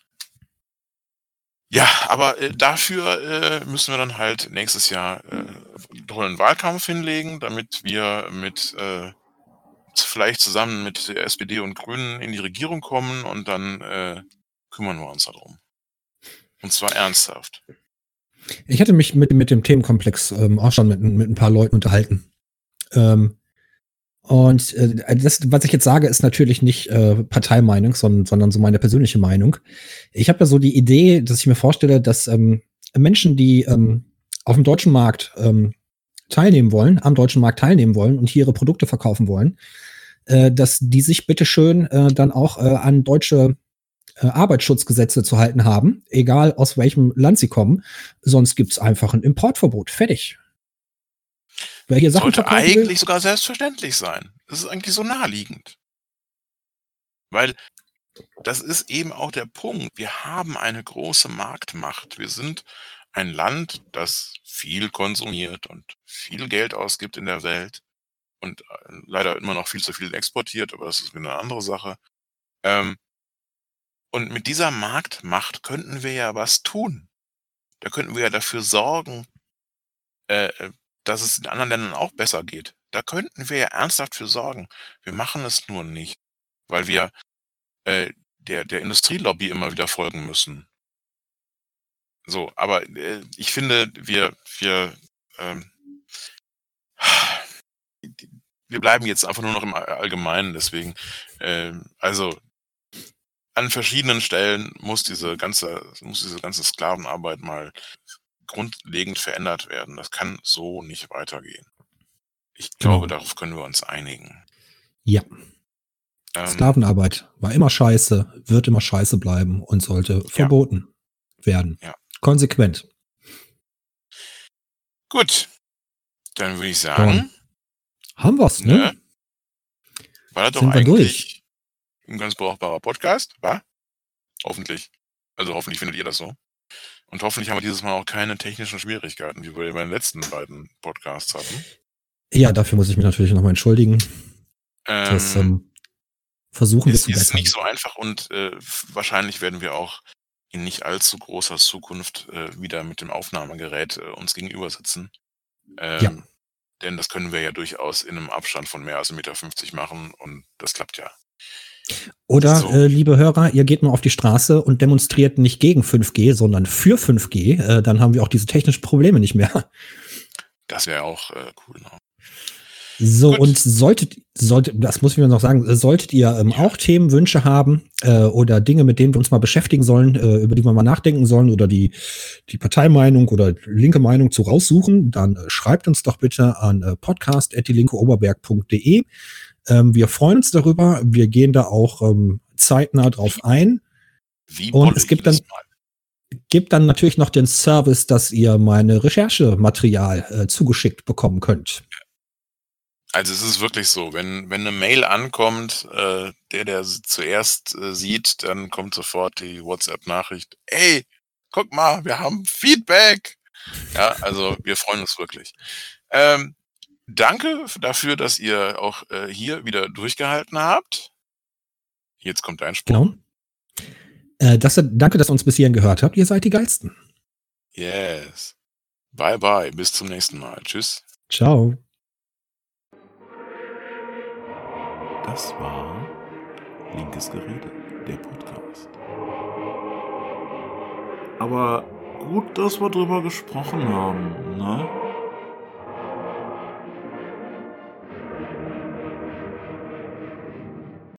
Ja, aber äh, dafür äh, müssen wir dann halt nächstes Jahr äh, tollen Wahlkampf hinlegen, damit wir mit äh, vielleicht zusammen mit der SPD und Grünen in die Regierung kommen und dann äh, kümmern wir uns darum. Und zwar ernsthaft.
Ich hatte mich mit, mit dem Themenkomplex ähm, auch schon mit, mit ein paar Leuten unterhalten. Ähm, und äh, das, was ich jetzt sage, ist natürlich nicht äh, Parteimeinung, sondern, sondern so meine persönliche Meinung. Ich habe ja so die Idee, dass ich mir vorstelle, dass ähm, Menschen, die ähm, auf dem deutschen Markt ähm, teilnehmen wollen, am deutschen Markt teilnehmen wollen und hier ihre Produkte verkaufen wollen, äh, dass die sich bitteschön äh, dann auch äh, an deutsche äh, Arbeitsschutzgesetze zu halten haben, egal aus welchem Land sie kommen. Sonst gibt's einfach ein Importverbot. Fertig.
Wer hier Sachen Sollte eigentlich will, sogar selbstverständlich sein. Das ist eigentlich so naheliegend. Weil das ist eben auch der Punkt. Wir haben eine große Marktmacht. Wir sind ein Land, das viel konsumiert und viel Geld ausgibt in der Welt und äh, leider immer noch viel zu viel exportiert, aber das ist wieder eine andere Sache. Ähm, und mit dieser Marktmacht könnten wir ja was tun. Da könnten wir ja dafür sorgen, äh, äh dass es in anderen Ländern auch besser geht. Da könnten wir ja ernsthaft für sorgen. Wir machen es nur nicht, weil wir äh, der, der Industrielobby immer wieder folgen müssen. So, aber äh, ich finde, wir, wir, ähm, wir bleiben jetzt einfach nur noch im Allgemeinen, deswegen, äh, also an verschiedenen Stellen muss diese ganze, muss diese ganze Sklavenarbeit mal grundlegend verändert werden. Das kann so nicht weitergehen. Ich glaube, genau. darauf können wir uns einigen.
Ja. Ähm, Sklavenarbeit war immer scheiße, wird immer scheiße bleiben und sollte ja. verboten werden. Ja. Konsequent.
Gut. Dann würde ich sagen.
Ja. Haben wir's, ne? ne?
War das doch eigentlich durch. ein ganz brauchbarer Podcast, war? Hoffentlich. Also hoffentlich findet ihr das so. Und hoffentlich haben wir dieses Mal auch keine technischen Schwierigkeiten, wie wir bei den letzten beiden Podcasts hatten.
Ja, dafür muss ich mich natürlich nochmal entschuldigen. Ähm, das ähm, versuchen wir zu
bessern. ist nicht so einfach und äh, wahrscheinlich werden wir auch in nicht allzu großer Zukunft äh, wieder mit dem Aufnahmegerät äh, uns gegenüber sitzen. Ähm, ja. Denn das können wir ja durchaus in einem Abstand von mehr als 1,50 Meter machen und das klappt ja.
Oder, so. äh, liebe Hörer, ihr geht mal auf die Straße und demonstriert nicht gegen 5G, sondern für 5G. Äh, dann haben wir auch diese technischen Probleme nicht mehr.
Das wäre auch äh, cool. Genau.
So, Gut. und solltet, solltet, das muss ich mir noch sagen, solltet ihr ähm, auch Themenwünsche haben äh, oder Dinge, mit denen wir uns mal beschäftigen sollen, äh, über die wir mal nachdenken sollen oder die, die Parteimeinung oder linke Meinung zu raussuchen, dann äh, schreibt uns doch bitte an äh, podcast.dielinkeoberberg.de. Ähm, wir freuen uns darüber. Wir gehen da auch ähm, zeitnah drauf ein. Wie und es gibt dann, gibt dann natürlich noch den Service, dass ihr meine Recherchematerial äh, zugeschickt bekommen könnt.
Also es ist wirklich so, wenn, wenn eine Mail ankommt, äh, der, der zuerst äh, sieht, dann kommt sofort die WhatsApp-Nachricht, ey, guck mal, wir haben Feedback. Ja, also wir freuen uns wirklich. Ähm, danke dafür, dass ihr auch äh, hier wieder durchgehalten habt. Jetzt kommt ein Spruch. Genau.
Äh, das, danke, dass ihr uns bis hierhin gehört habt. Ihr seid die Geilsten.
Yes. Bye bye. Bis zum nächsten Mal. Tschüss.
Ciao.
Das war Linkes Gerede, der Podcast. Aber gut, dass wir drüber gesprochen haben, ne?